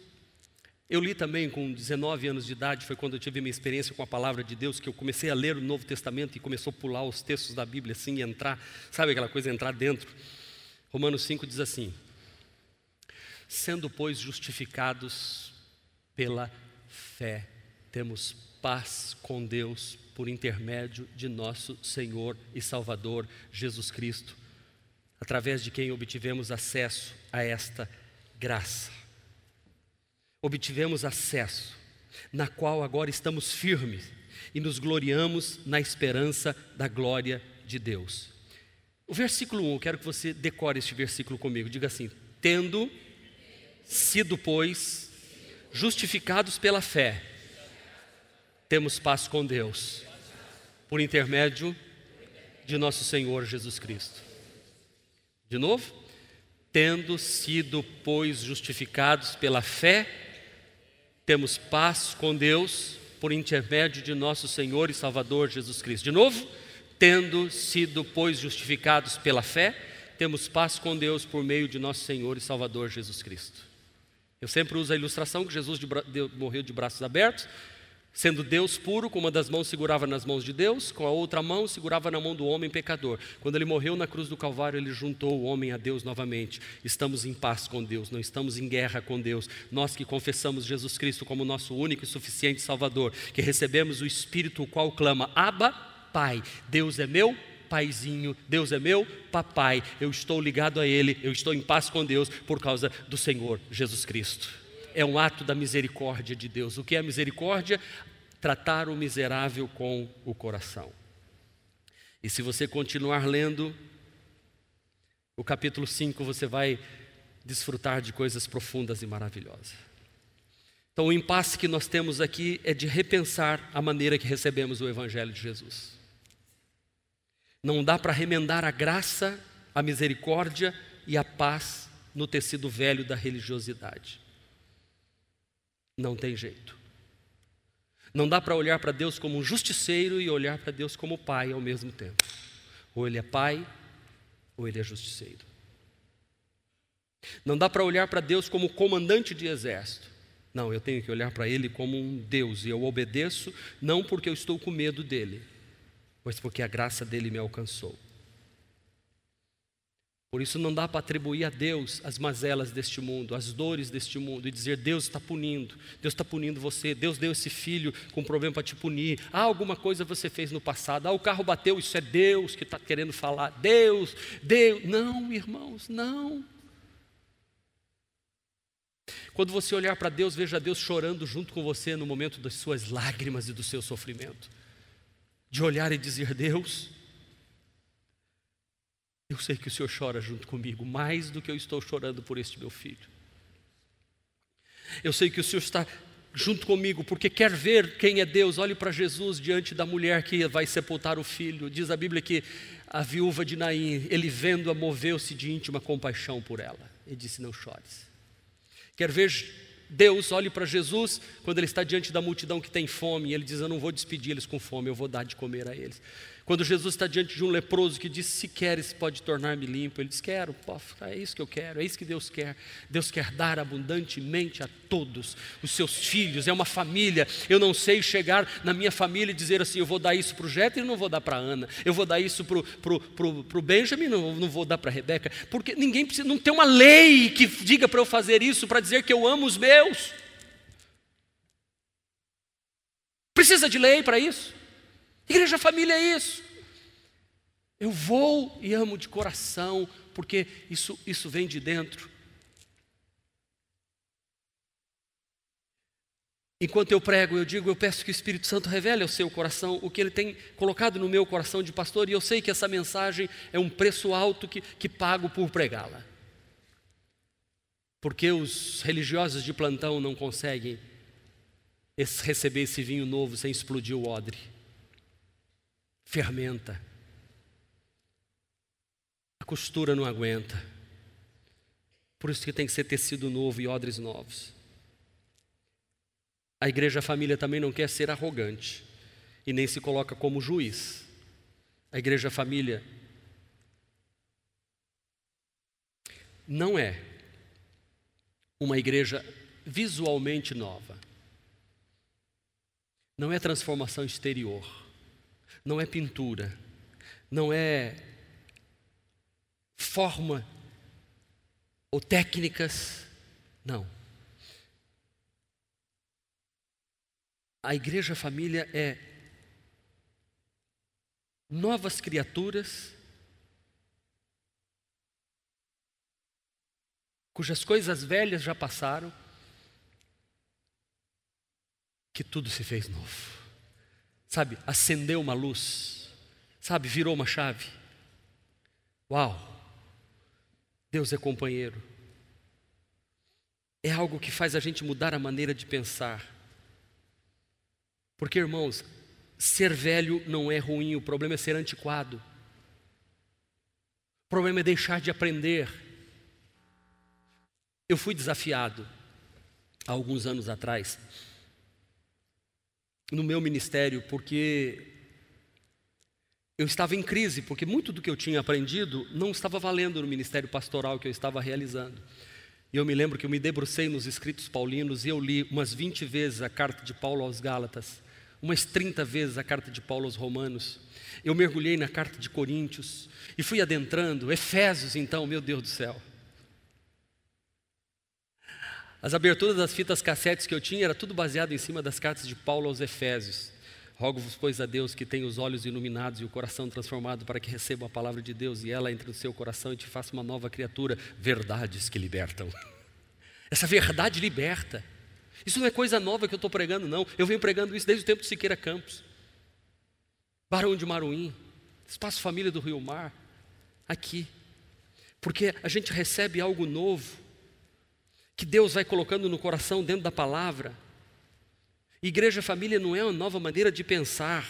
S2: Eu li também com 19 anos de idade, foi quando eu tive minha experiência com a palavra de Deus, que eu comecei a ler o Novo Testamento e começou a pular os textos da Bíblia assim e entrar, sabe aquela coisa, entrar dentro. Romanos 5 diz assim: Sendo, pois, justificados pela fé, temos paz com Deus por intermédio de nosso Senhor e Salvador Jesus Cristo, através de quem obtivemos acesso a esta graça obtivemos acesso, na qual agora estamos firmes e nos gloriamos na esperança da glória de Deus. O versículo 1, eu quero que você decore este versículo comigo. Diga assim: Tendo sido, pois, justificados pela fé, temos paz com Deus, por intermédio de nosso Senhor Jesus Cristo. De novo? Tendo sido, pois, justificados pela fé, temos paz com Deus por intermédio de nosso Senhor e Salvador Jesus Cristo. De novo, tendo sido, pois, justificados pela fé, temos paz com Deus por meio de nosso Senhor e Salvador Jesus Cristo. Eu sempre uso a ilustração que Jesus de, de, morreu de braços abertos, Sendo Deus puro, com uma das mãos segurava nas mãos de Deus, com a outra mão segurava na mão do homem pecador. Quando ele morreu na cruz do Calvário, ele juntou o homem a Deus novamente. Estamos em paz com Deus, não estamos em guerra com Deus. Nós que confessamos Jesus Cristo como nosso único e suficiente Salvador, que recebemos o Espírito, o qual clama: Abba, Pai, Deus é meu paizinho, Deus é meu papai, eu estou ligado a Ele, eu estou em paz com Deus por causa do Senhor Jesus Cristo é um ato da misericórdia de Deus. O que é misericórdia? Tratar o miserável com o coração. E se você continuar lendo o capítulo 5, você vai desfrutar de coisas profundas e maravilhosas. Então, o impasse que nós temos aqui é de repensar a maneira que recebemos o Evangelho de Jesus. Não dá para remendar a graça, a misericórdia e a paz no tecido velho da religiosidade. Não tem jeito. Não dá para olhar para Deus como um justiceiro e olhar para Deus como pai ao mesmo tempo. Ou ele é pai, ou ele é justiceiro. Não dá para olhar para Deus como comandante de exército. Não, eu tenho que olhar para Ele como um Deus e eu obedeço, não porque eu estou com medo dele, mas porque a graça dele me alcançou. Por isso não dá para atribuir a Deus as mazelas deste mundo, as dores deste mundo, e dizer Deus está punindo, Deus está punindo você, Deus deu esse filho com problema para te punir. Ah, alguma coisa você fez no passado, ah, o carro bateu, isso é Deus que está querendo falar. Deus, Deus. Não, irmãos, não. Quando você olhar para Deus, veja Deus chorando junto com você no momento das suas lágrimas e do seu sofrimento. De olhar e dizer: Deus, eu sei que o Senhor chora junto comigo, mais do que eu estou chorando por este meu filho. Eu sei que o Senhor está junto comigo, porque quer ver quem é Deus. Olhe para Jesus diante da mulher que vai sepultar o filho. Diz a Bíblia que a viúva de Naim, ele vendo-a, moveu-se de íntima compaixão por ela. Ele disse: Não chores. Quer ver Deus, olhe para Jesus quando ele está diante da multidão que tem fome, e ele diz: Eu não vou despedir eles com fome, eu vou dar de comer a eles. Quando Jesus está diante de um leproso que diz: Se queres, pode tornar-me limpo. Ele diz: Quero, é isso que eu quero, é isso que Deus quer. Deus quer dar abundantemente a todos os seus filhos, é uma família. Eu não sei chegar na minha família e dizer assim: Eu vou dar isso para o Jeter e não vou dar para a Ana, eu vou dar isso para o Benjamin e não, não vou dar para a Rebeca, porque ninguém precisa, não tem uma lei que diga para eu fazer isso, para dizer que eu amo os meus. Precisa de lei para isso? Igreja família é isso. Eu vou e amo de coração, porque isso, isso vem de dentro. Enquanto eu prego, eu digo, eu peço que o Espírito Santo revele ao seu coração o que ele tem colocado no meu coração de pastor, e eu sei que essa mensagem é um preço alto que, que pago por pregá-la. Porque os religiosos de plantão não conseguem receber esse vinho novo sem explodir o odre fermenta. A costura não aguenta. Por isso que tem que ser tecido novo e odres novos. A igreja família também não quer ser arrogante e nem se coloca como juiz. A igreja família não é uma igreja visualmente nova. Não é transformação exterior não é pintura, não é forma ou técnicas, não. A igreja família é novas criaturas cujas coisas velhas já passaram, que tudo se fez novo sabe, acendeu uma luz, sabe, virou uma chave. Uau! Deus é companheiro. É algo que faz a gente mudar a maneira de pensar. Porque, irmãos, ser velho não é ruim, o problema é ser antiquado. O problema é deixar de aprender. Eu fui desafiado há alguns anos atrás no meu ministério, porque eu estava em crise, porque muito do que eu tinha aprendido não estava valendo no ministério pastoral que eu estava realizando. E eu me lembro que eu me debrucei nos escritos paulinos e eu li umas 20 vezes a carta de Paulo aos Gálatas, umas 30 vezes a carta de Paulo aos Romanos. Eu mergulhei na carta de Coríntios e fui adentrando, Efésios então, meu Deus do céu. As aberturas das fitas cassetes que eu tinha era tudo baseado em cima das cartas de Paulo aos Efésios. Rogo-vos, pois, a Deus que tem os olhos iluminados e o coração transformado para que receba a palavra de Deus e ela entre no seu coração e te faça uma nova criatura. Verdades que libertam. Essa verdade liberta. Isso não é coisa nova que eu estou pregando, não. Eu venho pregando isso desde o tempo de Siqueira Campos. Barão de Maruim, Espaço Família do Rio Mar, aqui. Porque a gente recebe algo novo que Deus vai colocando no coração dentro da palavra. Igreja família não é uma nova maneira de pensar,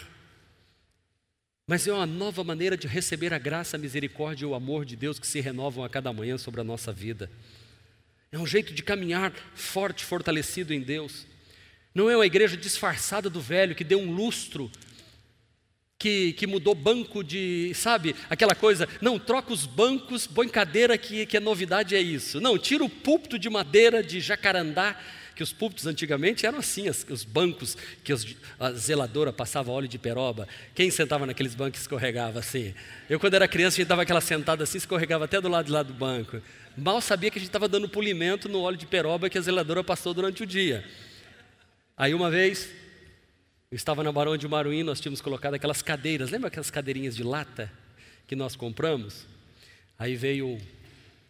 S2: mas é uma nova maneira de receber a graça, a misericórdia e o amor de Deus que se renovam a cada manhã sobre a nossa vida. É um jeito de caminhar forte, fortalecido em Deus. Não é uma igreja disfarçada do velho que deu um lustro que, que mudou banco de, sabe, aquela coisa, não, troca os bancos, põe cadeira que, que a novidade é isso. Não, tira o púlpito de madeira de jacarandá, que os púlpitos antigamente eram assim, as, os bancos que os, a zeladora passava óleo de peroba. Quem sentava naqueles bancos escorregava assim? Eu, quando era criança, a gente dava aquela sentada assim, escorregava até do lado de lá do banco. Mal sabia que a gente estava dando polimento no óleo de peroba que a zeladora passou durante o dia. Aí uma vez, eu estava na Barão de Maruim, nós tínhamos colocado aquelas cadeiras, lembra aquelas cadeirinhas de lata que nós compramos? Aí veio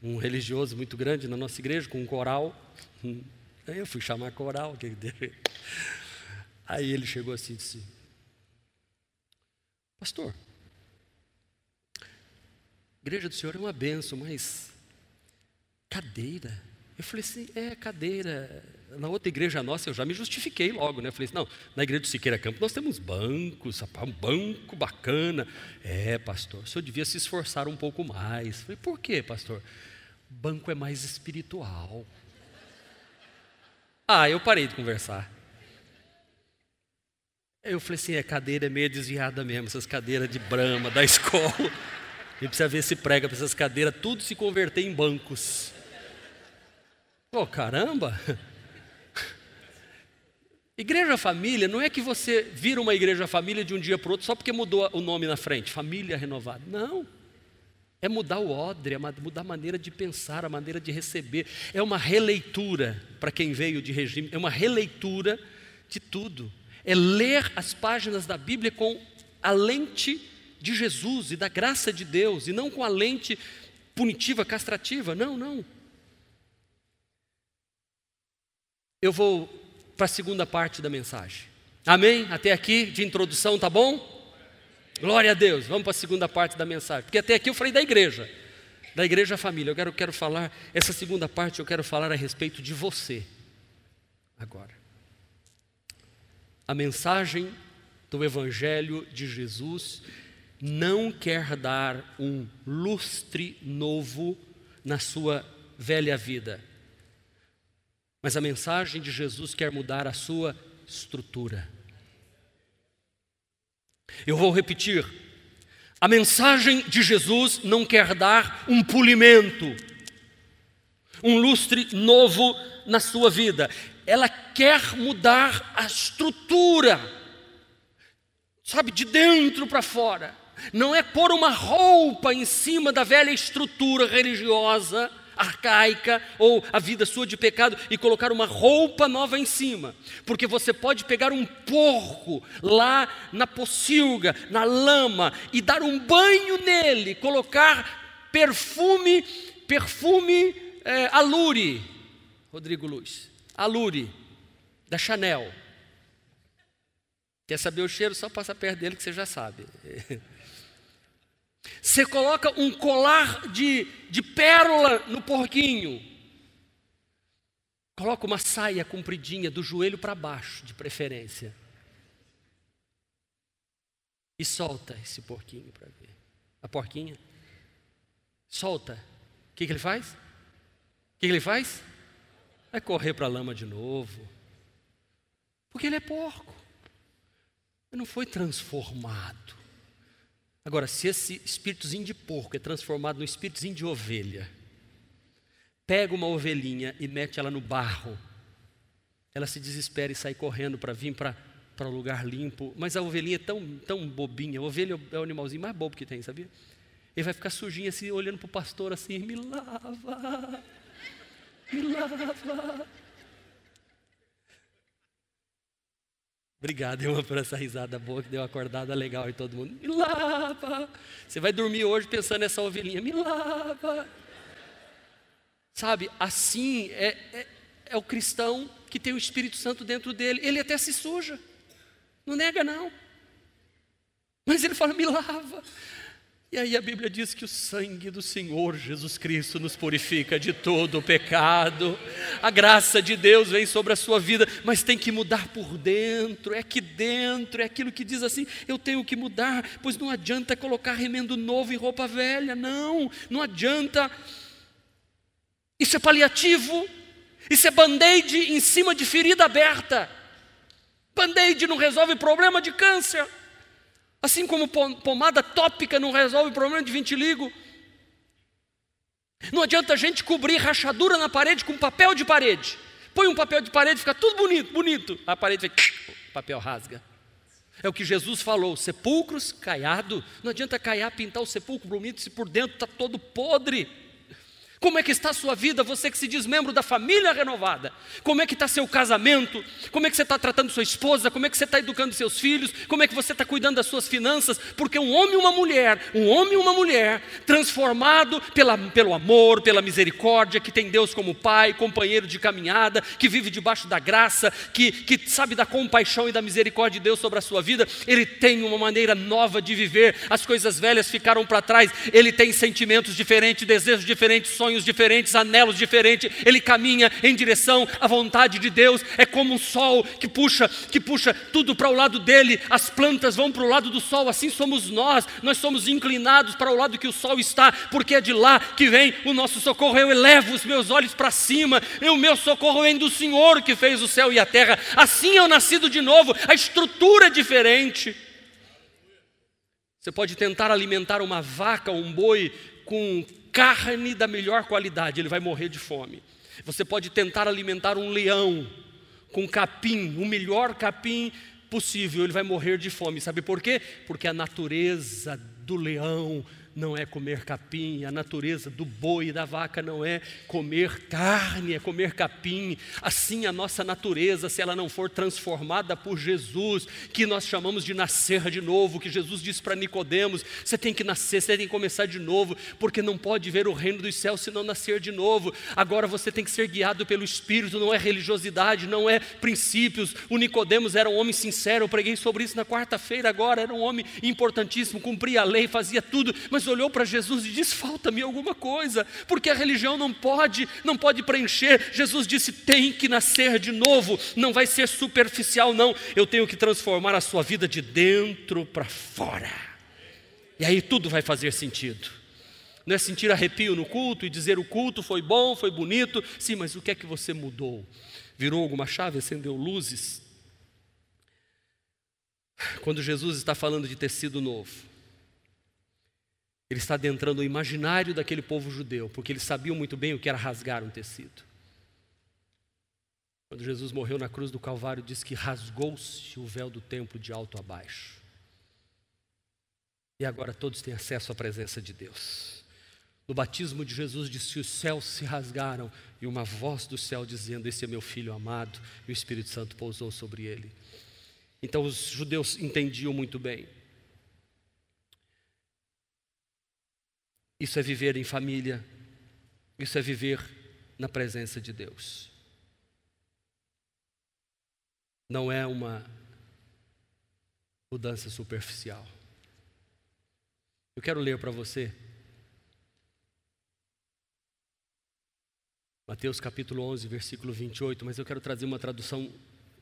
S2: um religioso muito grande na nossa igreja com um coral. Aí eu fui chamar coral. Aí ele chegou assim e disse: Pastor, a igreja do senhor é uma benção, mas cadeira. Eu falei assim: é cadeira na outra igreja nossa eu já me justifiquei logo, né? Falei assim, não, na igreja do Siqueira Campo nós temos bancos, um banco bacana. É, pastor, o senhor devia se esforçar um pouco mais. Falei, por quê, pastor? Banco é mais espiritual. Ah, eu parei de conversar. Eu falei assim, a é, cadeira é meio desviada mesmo, essas cadeiras de brama, da escola. Gente precisa ver se prega para essas cadeiras, tudo se converter em bancos. Pô, oh, caramba! Igreja família não é que você vira uma igreja família de um dia para o outro só porque mudou o nome na frente, família renovada. Não. É mudar o odre, é mudar a maneira de pensar, a maneira de receber. É uma releitura para quem veio de regime, é uma releitura de tudo. É ler as páginas da Bíblia com a lente de Jesus e da graça de Deus, e não com a lente punitiva, castrativa. Não, não. Eu vou para a segunda parte da mensagem. Amém? Até aqui de introdução, tá bom? Glória a Deus. Vamos para a segunda parte da mensagem. Porque até aqui eu falei da igreja, da igreja família. Eu quero, quero falar, essa segunda parte eu quero falar a respeito de você. Agora. A mensagem do Evangelho de Jesus não quer dar um lustre novo na sua velha vida. Mas a mensagem de Jesus quer mudar a sua estrutura. Eu vou repetir. A mensagem de Jesus não quer dar um polimento, um lustre novo na sua vida. Ela quer mudar a estrutura, sabe, de dentro para fora. Não é pôr uma roupa em cima da velha estrutura religiosa arcaica ou a vida sua de pecado e colocar uma roupa nova em cima. Porque você pode pegar um porco lá na pocilga, na lama e dar um banho nele, colocar perfume, perfume é, alure, Rodrigo Luz, alure da Chanel. Quer saber o cheiro? Só passa perto dele que você já sabe. Você coloca um colar de, de pérola no porquinho. Coloca uma saia compridinha do joelho para baixo, de preferência. E solta esse porquinho para ver. A porquinha. Solta. O que, que ele faz? O que, que ele faz? Vai correr para a lama de novo. Porque ele é porco. Ele não foi transformado. Agora, se esse espíritozinho de porco é transformado num espíritozinho de ovelha, pega uma ovelhinha e mete ela no barro, ela se desespera e sai correndo para vir para para um lugar limpo, mas a ovelhinha é tão, tão bobinha, a ovelha é o animalzinho mais bobo que tem, sabia? Ele vai ficar sujinho assim, olhando para o pastor assim, me lava, me lava. Obrigado, irmã, por essa risada boa que deu uma acordada legal em todo mundo. Me lava. Você vai dormir hoje pensando nessa ovelhinha. Me lava. Sabe, assim é, é, é o cristão que tem o Espírito Santo dentro dele. Ele até se suja. Não nega, não. Mas ele fala: me lava. E aí a Bíblia diz que o sangue do Senhor Jesus Cristo nos purifica de todo o pecado. A graça de Deus vem sobre a sua vida, mas tem que mudar por dentro. É aqui dentro, é aquilo que diz assim: eu tenho que mudar, pois não adianta colocar remendo novo em roupa velha. Não, não adianta. Isso é paliativo. Isso é band-aid em cima de ferida aberta. Band-aid não resolve problema de câncer. Assim como pomada tópica não resolve o problema de vitiligo. Não adianta a gente cobrir rachadura na parede com papel de parede. Põe um papel de parede, fica tudo bonito, bonito. A parede vai, o papel rasga. É o que Jesus falou: sepulcros caiado. Não adianta caiar, pintar o sepulcro bonito se por dentro está todo podre. Como é que está a sua vida, você que se diz membro da família renovada? Como é que está seu casamento? Como é que você está tratando sua esposa? Como é que você está educando seus filhos? Como é que você está cuidando das suas finanças? Porque um homem e uma mulher, um homem e uma mulher, transformado pela, pelo amor, pela misericórdia, que tem Deus como pai, companheiro de caminhada, que vive debaixo da graça, que, que sabe da compaixão e da misericórdia de Deus sobre a sua vida, ele tem uma maneira nova de viver, as coisas velhas ficaram para trás, ele tem sentimentos diferentes, desejos diferentes, sonhos sonhos diferentes, anelos diferentes, ele caminha em direção à vontade de Deus. É como um sol que puxa, que puxa tudo para o lado dele. As plantas vão para o lado do sol, assim somos nós. Nós somos inclinados para o lado que o sol está, porque é de lá que vem o nosso socorro. Eu elevo os meus olhos para cima, e o meu socorro vem do Senhor que fez o céu e a terra. Assim eu nascido de novo, a estrutura é diferente. Você pode tentar alimentar uma vaca ou um boi com carne da melhor qualidade, ele vai morrer de fome. Você pode tentar alimentar um leão com capim, o melhor capim possível, ele vai morrer de fome. Sabe por quê? Porque a natureza do leão não é comer capim, a natureza do boi e da vaca não é comer carne, é comer capim. Assim a nossa natureza, se ela não for transformada por Jesus, que nós chamamos de nascer de novo, que Jesus disse para Nicodemos, você tem que nascer, você tem que começar de novo, porque não pode ver o reino dos céus se não nascer de novo. Agora você tem que ser guiado pelo Espírito, não é religiosidade, não é princípios. O Nicodemos era um homem sincero, eu preguei sobre isso na quarta-feira agora, era um homem importantíssimo, cumpria a lei, fazia tudo, mas olhou para Jesus e disse: Falta-me alguma coisa, porque a religião não pode, não pode preencher. Jesus disse: Tem que nascer de novo, não vai ser superficial, não. Eu tenho que transformar a sua vida de dentro para fora. E aí tudo vai fazer sentido. Não é sentir arrepio no culto e dizer o culto foi bom, foi bonito. Sim, mas o que é que você mudou? Virou alguma chave, acendeu luzes? Quando Jesus está falando de tecido novo, ele está adentrando o imaginário daquele povo judeu, porque eles sabiam muito bem o que era rasgar um tecido. Quando Jesus morreu na cruz do Calvário, diz que rasgou-se o véu do templo de alto a baixo. E agora todos têm acesso à presença de Deus. No batismo de Jesus disse que os céus se rasgaram e uma voz do céu dizendo: Esse é meu filho amado, e o Espírito Santo pousou sobre ele. Então os judeus entendiam muito bem. Isso é viver em família, isso é viver na presença de Deus. Não é uma mudança superficial. Eu quero ler para você Mateus capítulo 11, versículo 28, mas eu quero trazer uma tradução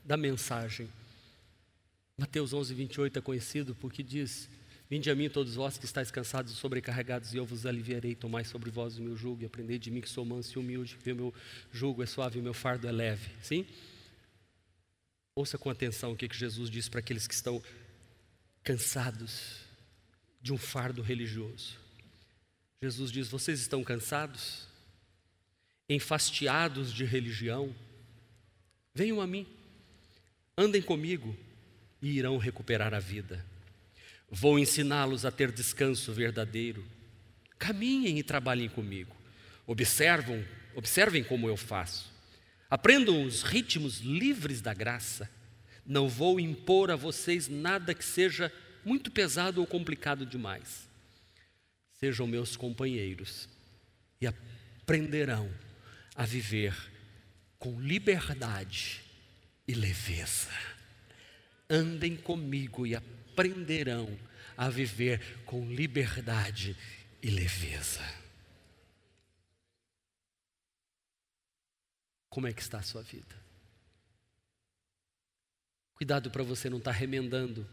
S2: da mensagem. Mateus 11, 28 é conhecido porque diz: Vinde a mim todos vós que estáis cansados e sobrecarregados, e eu vos aliviarei. Tomai sobre vós o meu jugo e aprendei de mim que sou manso e humilde, que o meu jugo é suave e o meu fardo é leve. Sim? Ouça com atenção o que, que Jesus diz para aqueles que estão cansados de um fardo religioso. Jesus diz: Vocês estão cansados, enfastiados de religião? Venham a mim, andem comigo e irão recuperar a vida. Vou ensiná-los a ter descanso verdadeiro. Caminhem e trabalhem comigo. Observam, observem como eu faço. Aprendam os ritmos livres da graça. Não vou impor a vocês nada que seja muito pesado ou complicado demais. Sejam meus companheiros e aprenderão a viver com liberdade e leveza. Andem comigo e aprenderão a viver com liberdade e leveza. Como é que está a sua vida? Cuidado para você não estar tá remendando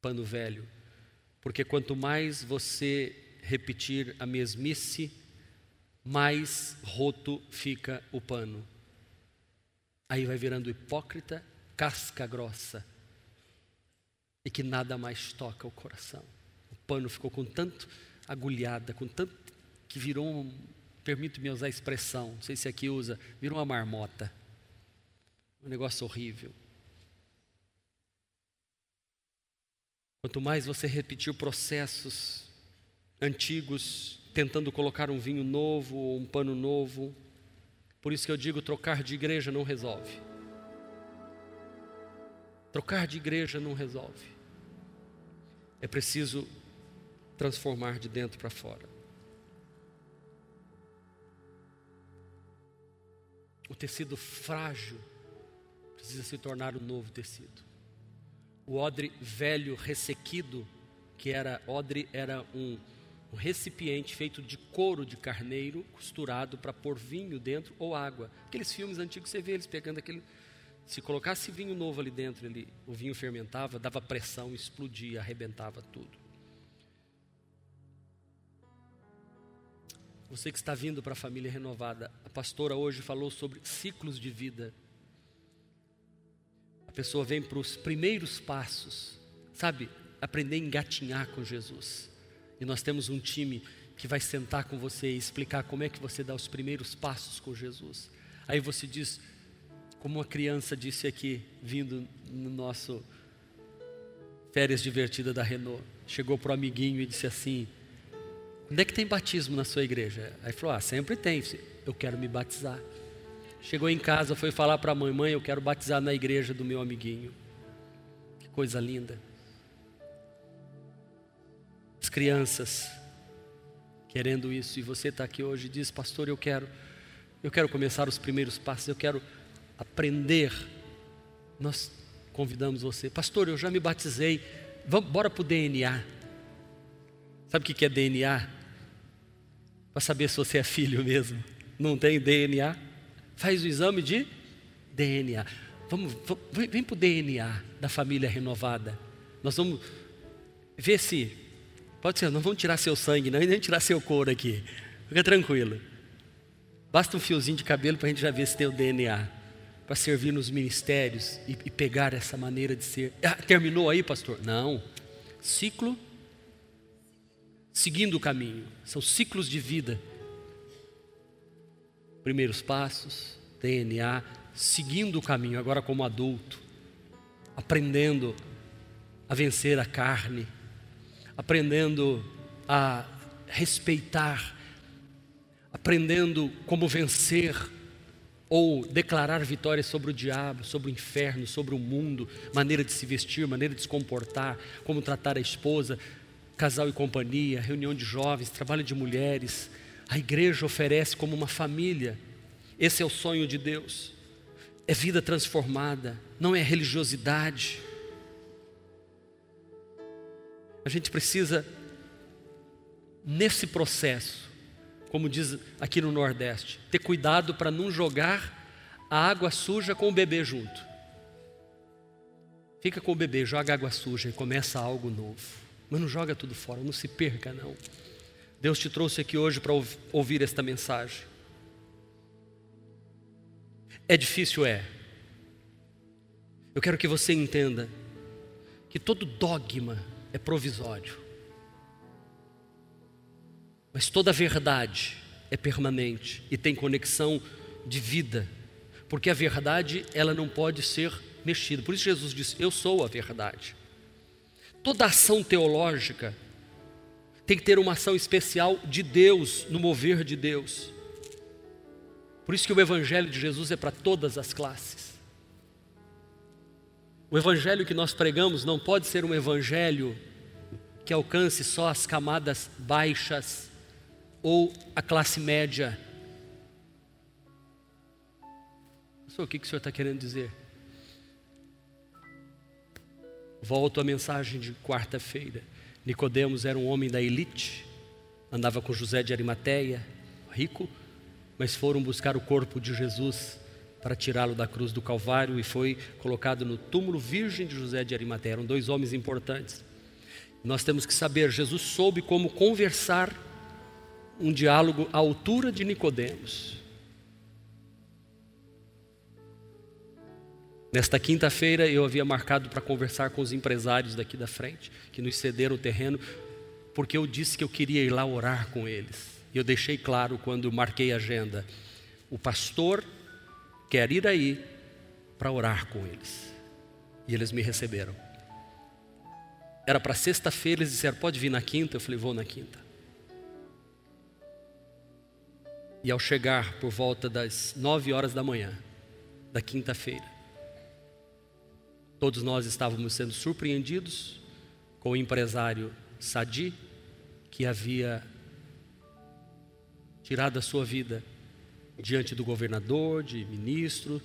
S2: pano velho, porque quanto mais você repetir a mesmice, mais roto fica o pano. Aí vai virando hipócrita, casca grossa, e que nada mais toca o coração. O pano ficou com tanto agulhada, com tanto que virou um, permito-me usar a expressão, não sei se aqui usa, virou uma marmota. Um negócio horrível. Quanto mais você repetir processos antigos, tentando colocar um vinho novo ou um pano novo, por isso que eu digo: trocar de igreja não resolve. Trocar de igreja não resolve. É preciso transformar de dentro para fora. O tecido frágil precisa se tornar um novo tecido. O odre velho ressequido, que era odre era um, um recipiente feito de couro de carneiro costurado para pôr vinho dentro ou água. Aqueles filmes antigos você vê eles pegando aquele se colocasse vinho novo ali dentro, ele, o vinho fermentava, dava pressão, explodia, arrebentava tudo. Você que está vindo para a família renovada, a pastora hoje falou sobre ciclos de vida. A pessoa vem para os primeiros passos, sabe? Aprender a engatinhar com Jesus. E nós temos um time que vai sentar com você e explicar como é que você dá os primeiros passos com Jesus. Aí você diz, como uma criança disse aqui, vindo no nosso férias divertida da Renault, chegou para o amiguinho e disse assim: Onde é que tem batismo na sua igreja? Aí falou: Ah, sempre tem. Eu quero me batizar. Chegou em casa, foi falar para a mãe: Mãe, eu quero batizar na igreja do meu amiguinho. Que coisa linda. As crianças querendo isso, e você está aqui hoje e diz: Pastor, eu quero, eu quero começar os primeiros passos, eu quero aprender. Nós convidamos você, Pastor, eu já me batizei, vamos, bora para o DNA. Sabe o que é DNA? para saber se você é filho mesmo. Não tem DNA? Faz o exame de DNA. Vamos, vamos vem para o DNA da família renovada. Nós vamos ver se. Pode ser, não vamos tirar seu sangue, não, nem tirar seu couro aqui. Fica tranquilo. Basta um fiozinho de cabelo para a gente já ver se tem o DNA. Para servir nos ministérios e, e pegar essa maneira de ser. Ah, terminou aí, pastor? Não. Ciclo seguindo o caminho. São ciclos de vida. Primeiros passos, DNA, seguindo o caminho, agora como adulto, aprendendo a vencer a carne, aprendendo a respeitar, aprendendo como vencer ou declarar vitória sobre o diabo, sobre o inferno, sobre o mundo, maneira de se vestir, maneira de se comportar, como tratar a esposa, casal e companhia, reunião de jovens, trabalho de mulheres. A igreja oferece como uma família. Esse é o sonho de Deus. É vida transformada, não é religiosidade. A gente precisa, nesse processo, como diz aqui no Nordeste, ter cuidado para não jogar a água suja com o bebê junto. Fica com o bebê, joga água suja e começa algo novo. Mas não joga tudo fora, não se perca, não. Deus te trouxe aqui hoje para ouvir esta mensagem. É difícil, é. Eu quero que você entenda que todo dogma é provisório, mas toda verdade é permanente e tem conexão de vida, porque a verdade ela não pode ser mexida. Por isso Jesus disse: Eu sou a verdade. Toda ação teológica tem que ter uma ação especial de Deus, no mover de Deus. Por isso que o Evangelho de Jesus é para todas as classes. O Evangelho que nós pregamos não pode ser um Evangelho que alcance só as camadas baixas ou a classe média. O que, que o senhor está querendo dizer? Volto à mensagem de quarta-feira. Nicodemos era um homem da elite, andava com José de Arimateia, rico, mas foram buscar o corpo de Jesus para tirá-lo da cruz do Calvário e foi colocado no túmulo virgem de José de Arimateia. Eram dois homens importantes. Nós temos que saber, Jesus soube como conversar um diálogo à altura de Nicodemos. Nesta quinta-feira eu havia marcado para conversar com os empresários daqui da frente, que nos cederam o terreno, porque eu disse que eu queria ir lá orar com eles. E eu deixei claro quando marquei a agenda: o pastor quer ir aí para orar com eles. E eles me receberam. Era para sexta-feira, eles disseram: pode vir na quinta? Eu falei: vou na quinta. E ao chegar por volta das nove horas da manhã da quinta-feira, Todos nós estávamos sendo surpreendidos com o empresário Sadi, que havia tirado a sua vida diante do governador, de ministro,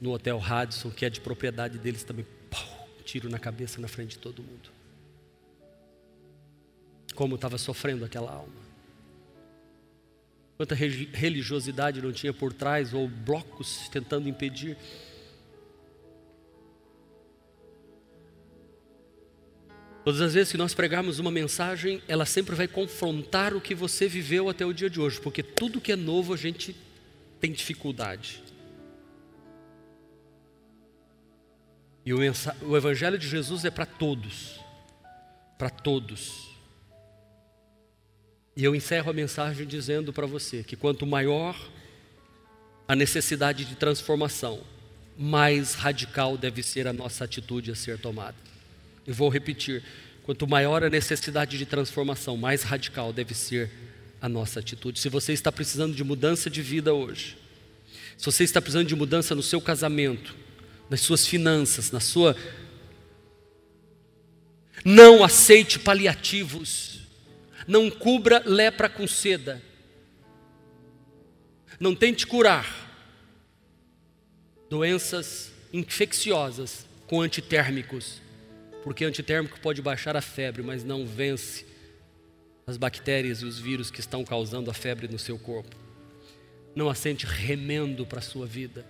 S2: no hotel Radisson, que é de propriedade deles também. Pau, tiro na cabeça na frente de todo mundo. Como estava sofrendo aquela alma. Quanta religiosidade não tinha por trás, ou blocos tentando impedir. Todas as vezes que nós pregarmos uma mensagem, ela sempre vai confrontar o que você viveu até o dia de hoje, porque tudo que é novo a gente tem dificuldade. E o, o Evangelho de Jesus é para todos, para todos. E eu encerro a mensagem dizendo para você que quanto maior a necessidade de transformação, mais radical deve ser a nossa atitude a ser tomada. E vou repetir: quanto maior a necessidade de transformação, mais radical deve ser a nossa atitude. Se você está precisando de mudança de vida hoje, se você está precisando de mudança no seu casamento, nas suas finanças, na sua. Não aceite paliativos. Não cubra lepra com seda. Não tente curar doenças infecciosas com antitérmicos porque antitérmico pode baixar a febre, mas não vence as bactérias e os vírus que estão causando a febre no seu corpo. Não aceite remendo para a sua vida.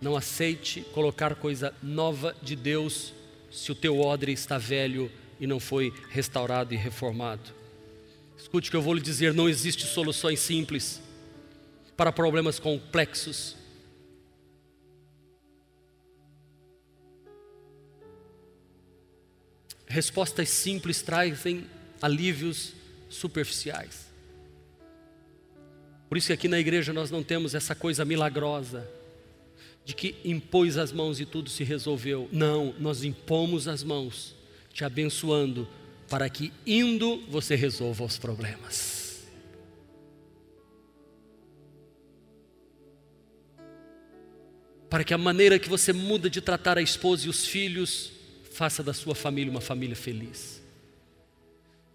S2: Não aceite colocar coisa nova de Deus se o teu odre está velho e não foi restaurado e reformado. Escute o que eu vou lhe dizer: não existe soluções simples para problemas complexos. Respostas simples trazem alívios superficiais. Por isso que aqui na igreja nós não temos essa coisa milagrosa de que impôs as mãos e tudo se resolveu. Não, nós impomos as mãos, te abençoando, para que indo você resolva os problemas. Para que a maneira que você muda de tratar a esposa e os filhos Faça da sua família uma família feliz.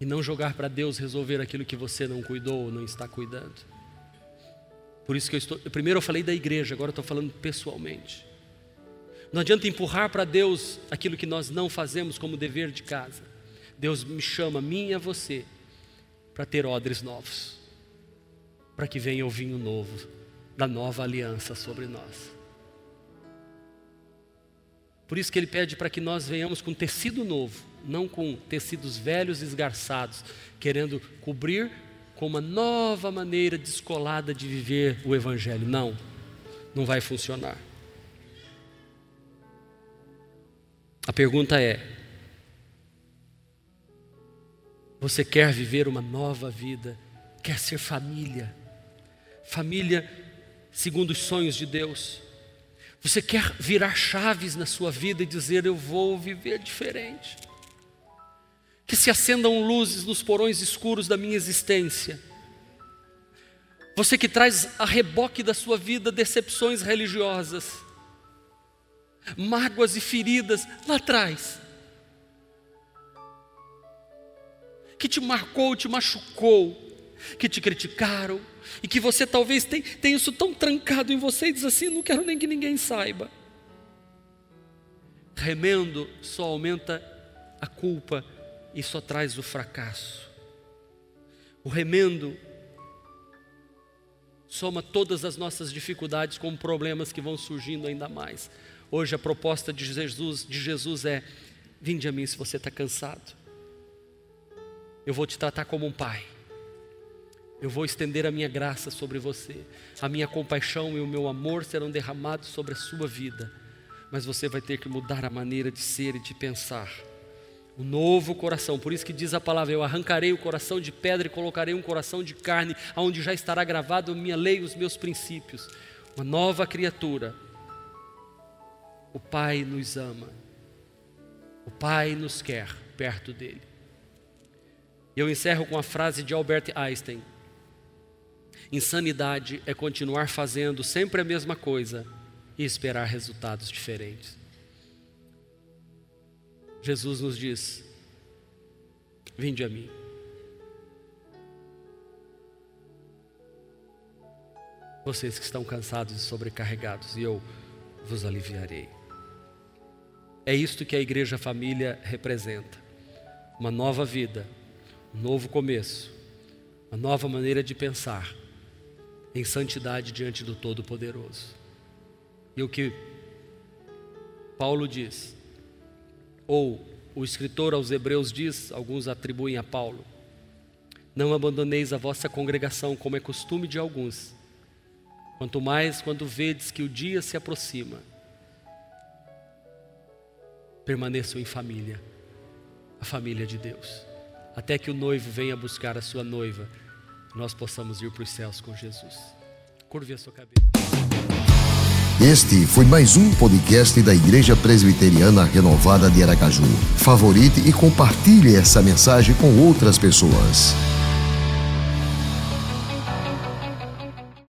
S2: E não jogar para Deus resolver aquilo que você não cuidou ou não está cuidando. Por isso que eu estou. Primeiro eu falei da igreja, agora eu estou falando pessoalmente. Não adianta empurrar para Deus aquilo que nós não fazemos como dever de casa. Deus me chama, a mim e a você, para ter odres novos, para que venha o vinho novo da nova aliança sobre nós. Por isso que ele pede para que nós venhamos com tecido novo, não com tecidos velhos esgarçados, querendo cobrir com uma nova maneira descolada de viver o Evangelho. Não, não vai funcionar. A pergunta é: você quer viver uma nova vida? Quer ser família? Família segundo os sonhos de Deus? Você quer virar chaves na sua vida e dizer: Eu vou viver diferente. Que se acendam luzes nos porões escuros da minha existência. Você que traz a reboque da sua vida decepções religiosas, mágoas e feridas lá atrás, que te marcou, te machucou, que te criticaram, e que você talvez tenha, tenha isso tão trancado em você e diz assim: não quero nem que ninguém saiba. remendo só aumenta a culpa e só traz o fracasso. O remendo soma todas as nossas dificuldades com problemas que vão surgindo ainda mais. Hoje a proposta de Jesus, de Jesus é: vinde a mim se você está cansado. Eu vou te tratar como um pai. Eu vou estender a minha graça sobre você. A minha compaixão e o meu amor serão derramados sobre a sua vida. Mas você vai ter que mudar a maneira de ser e de pensar. Um novo coração, por isso que diz a palavra: Eu arrancarei o coração de pedra e colocarei um coração de carne, onde já estará gravado a minha lei e os meus princípios. Uma nova criatura. O Pai nos ama, o Pai nos quer perto dele. Eu encerro com a frase de Albert Einstein: Insanidade é continuar fazendo sempre a mesma coisa e esperar resultados diferentes. Jesus nos diz: Vinde a mim. Vocês que estão cansados e sobrecarregados, e eu vos aliviarei. É isto que a igreja família representa: uma nova vida, um novo começo, uma nova maneira de pensar em santidade diante do Todo-Poderoso. E o que Paulo diz, ou o escritor aos Hebreus diz, alguns atribuem a Paulo: Não abandoneis a vossa congregação, como é costume de alguns, quanto mais quando vedes que o dia se aproxima. Permaneçam em família, a família de Deus até que o noivo venha buscar a sua noiva, nós possamos ir para os céus com Jesus. Curve a sua cabeça.
S1: Este foi mais um podcast da Igreja Presbiteriana Renovada de Aracaju. Favorite e compartilhe essa mensagem com outras pessoas.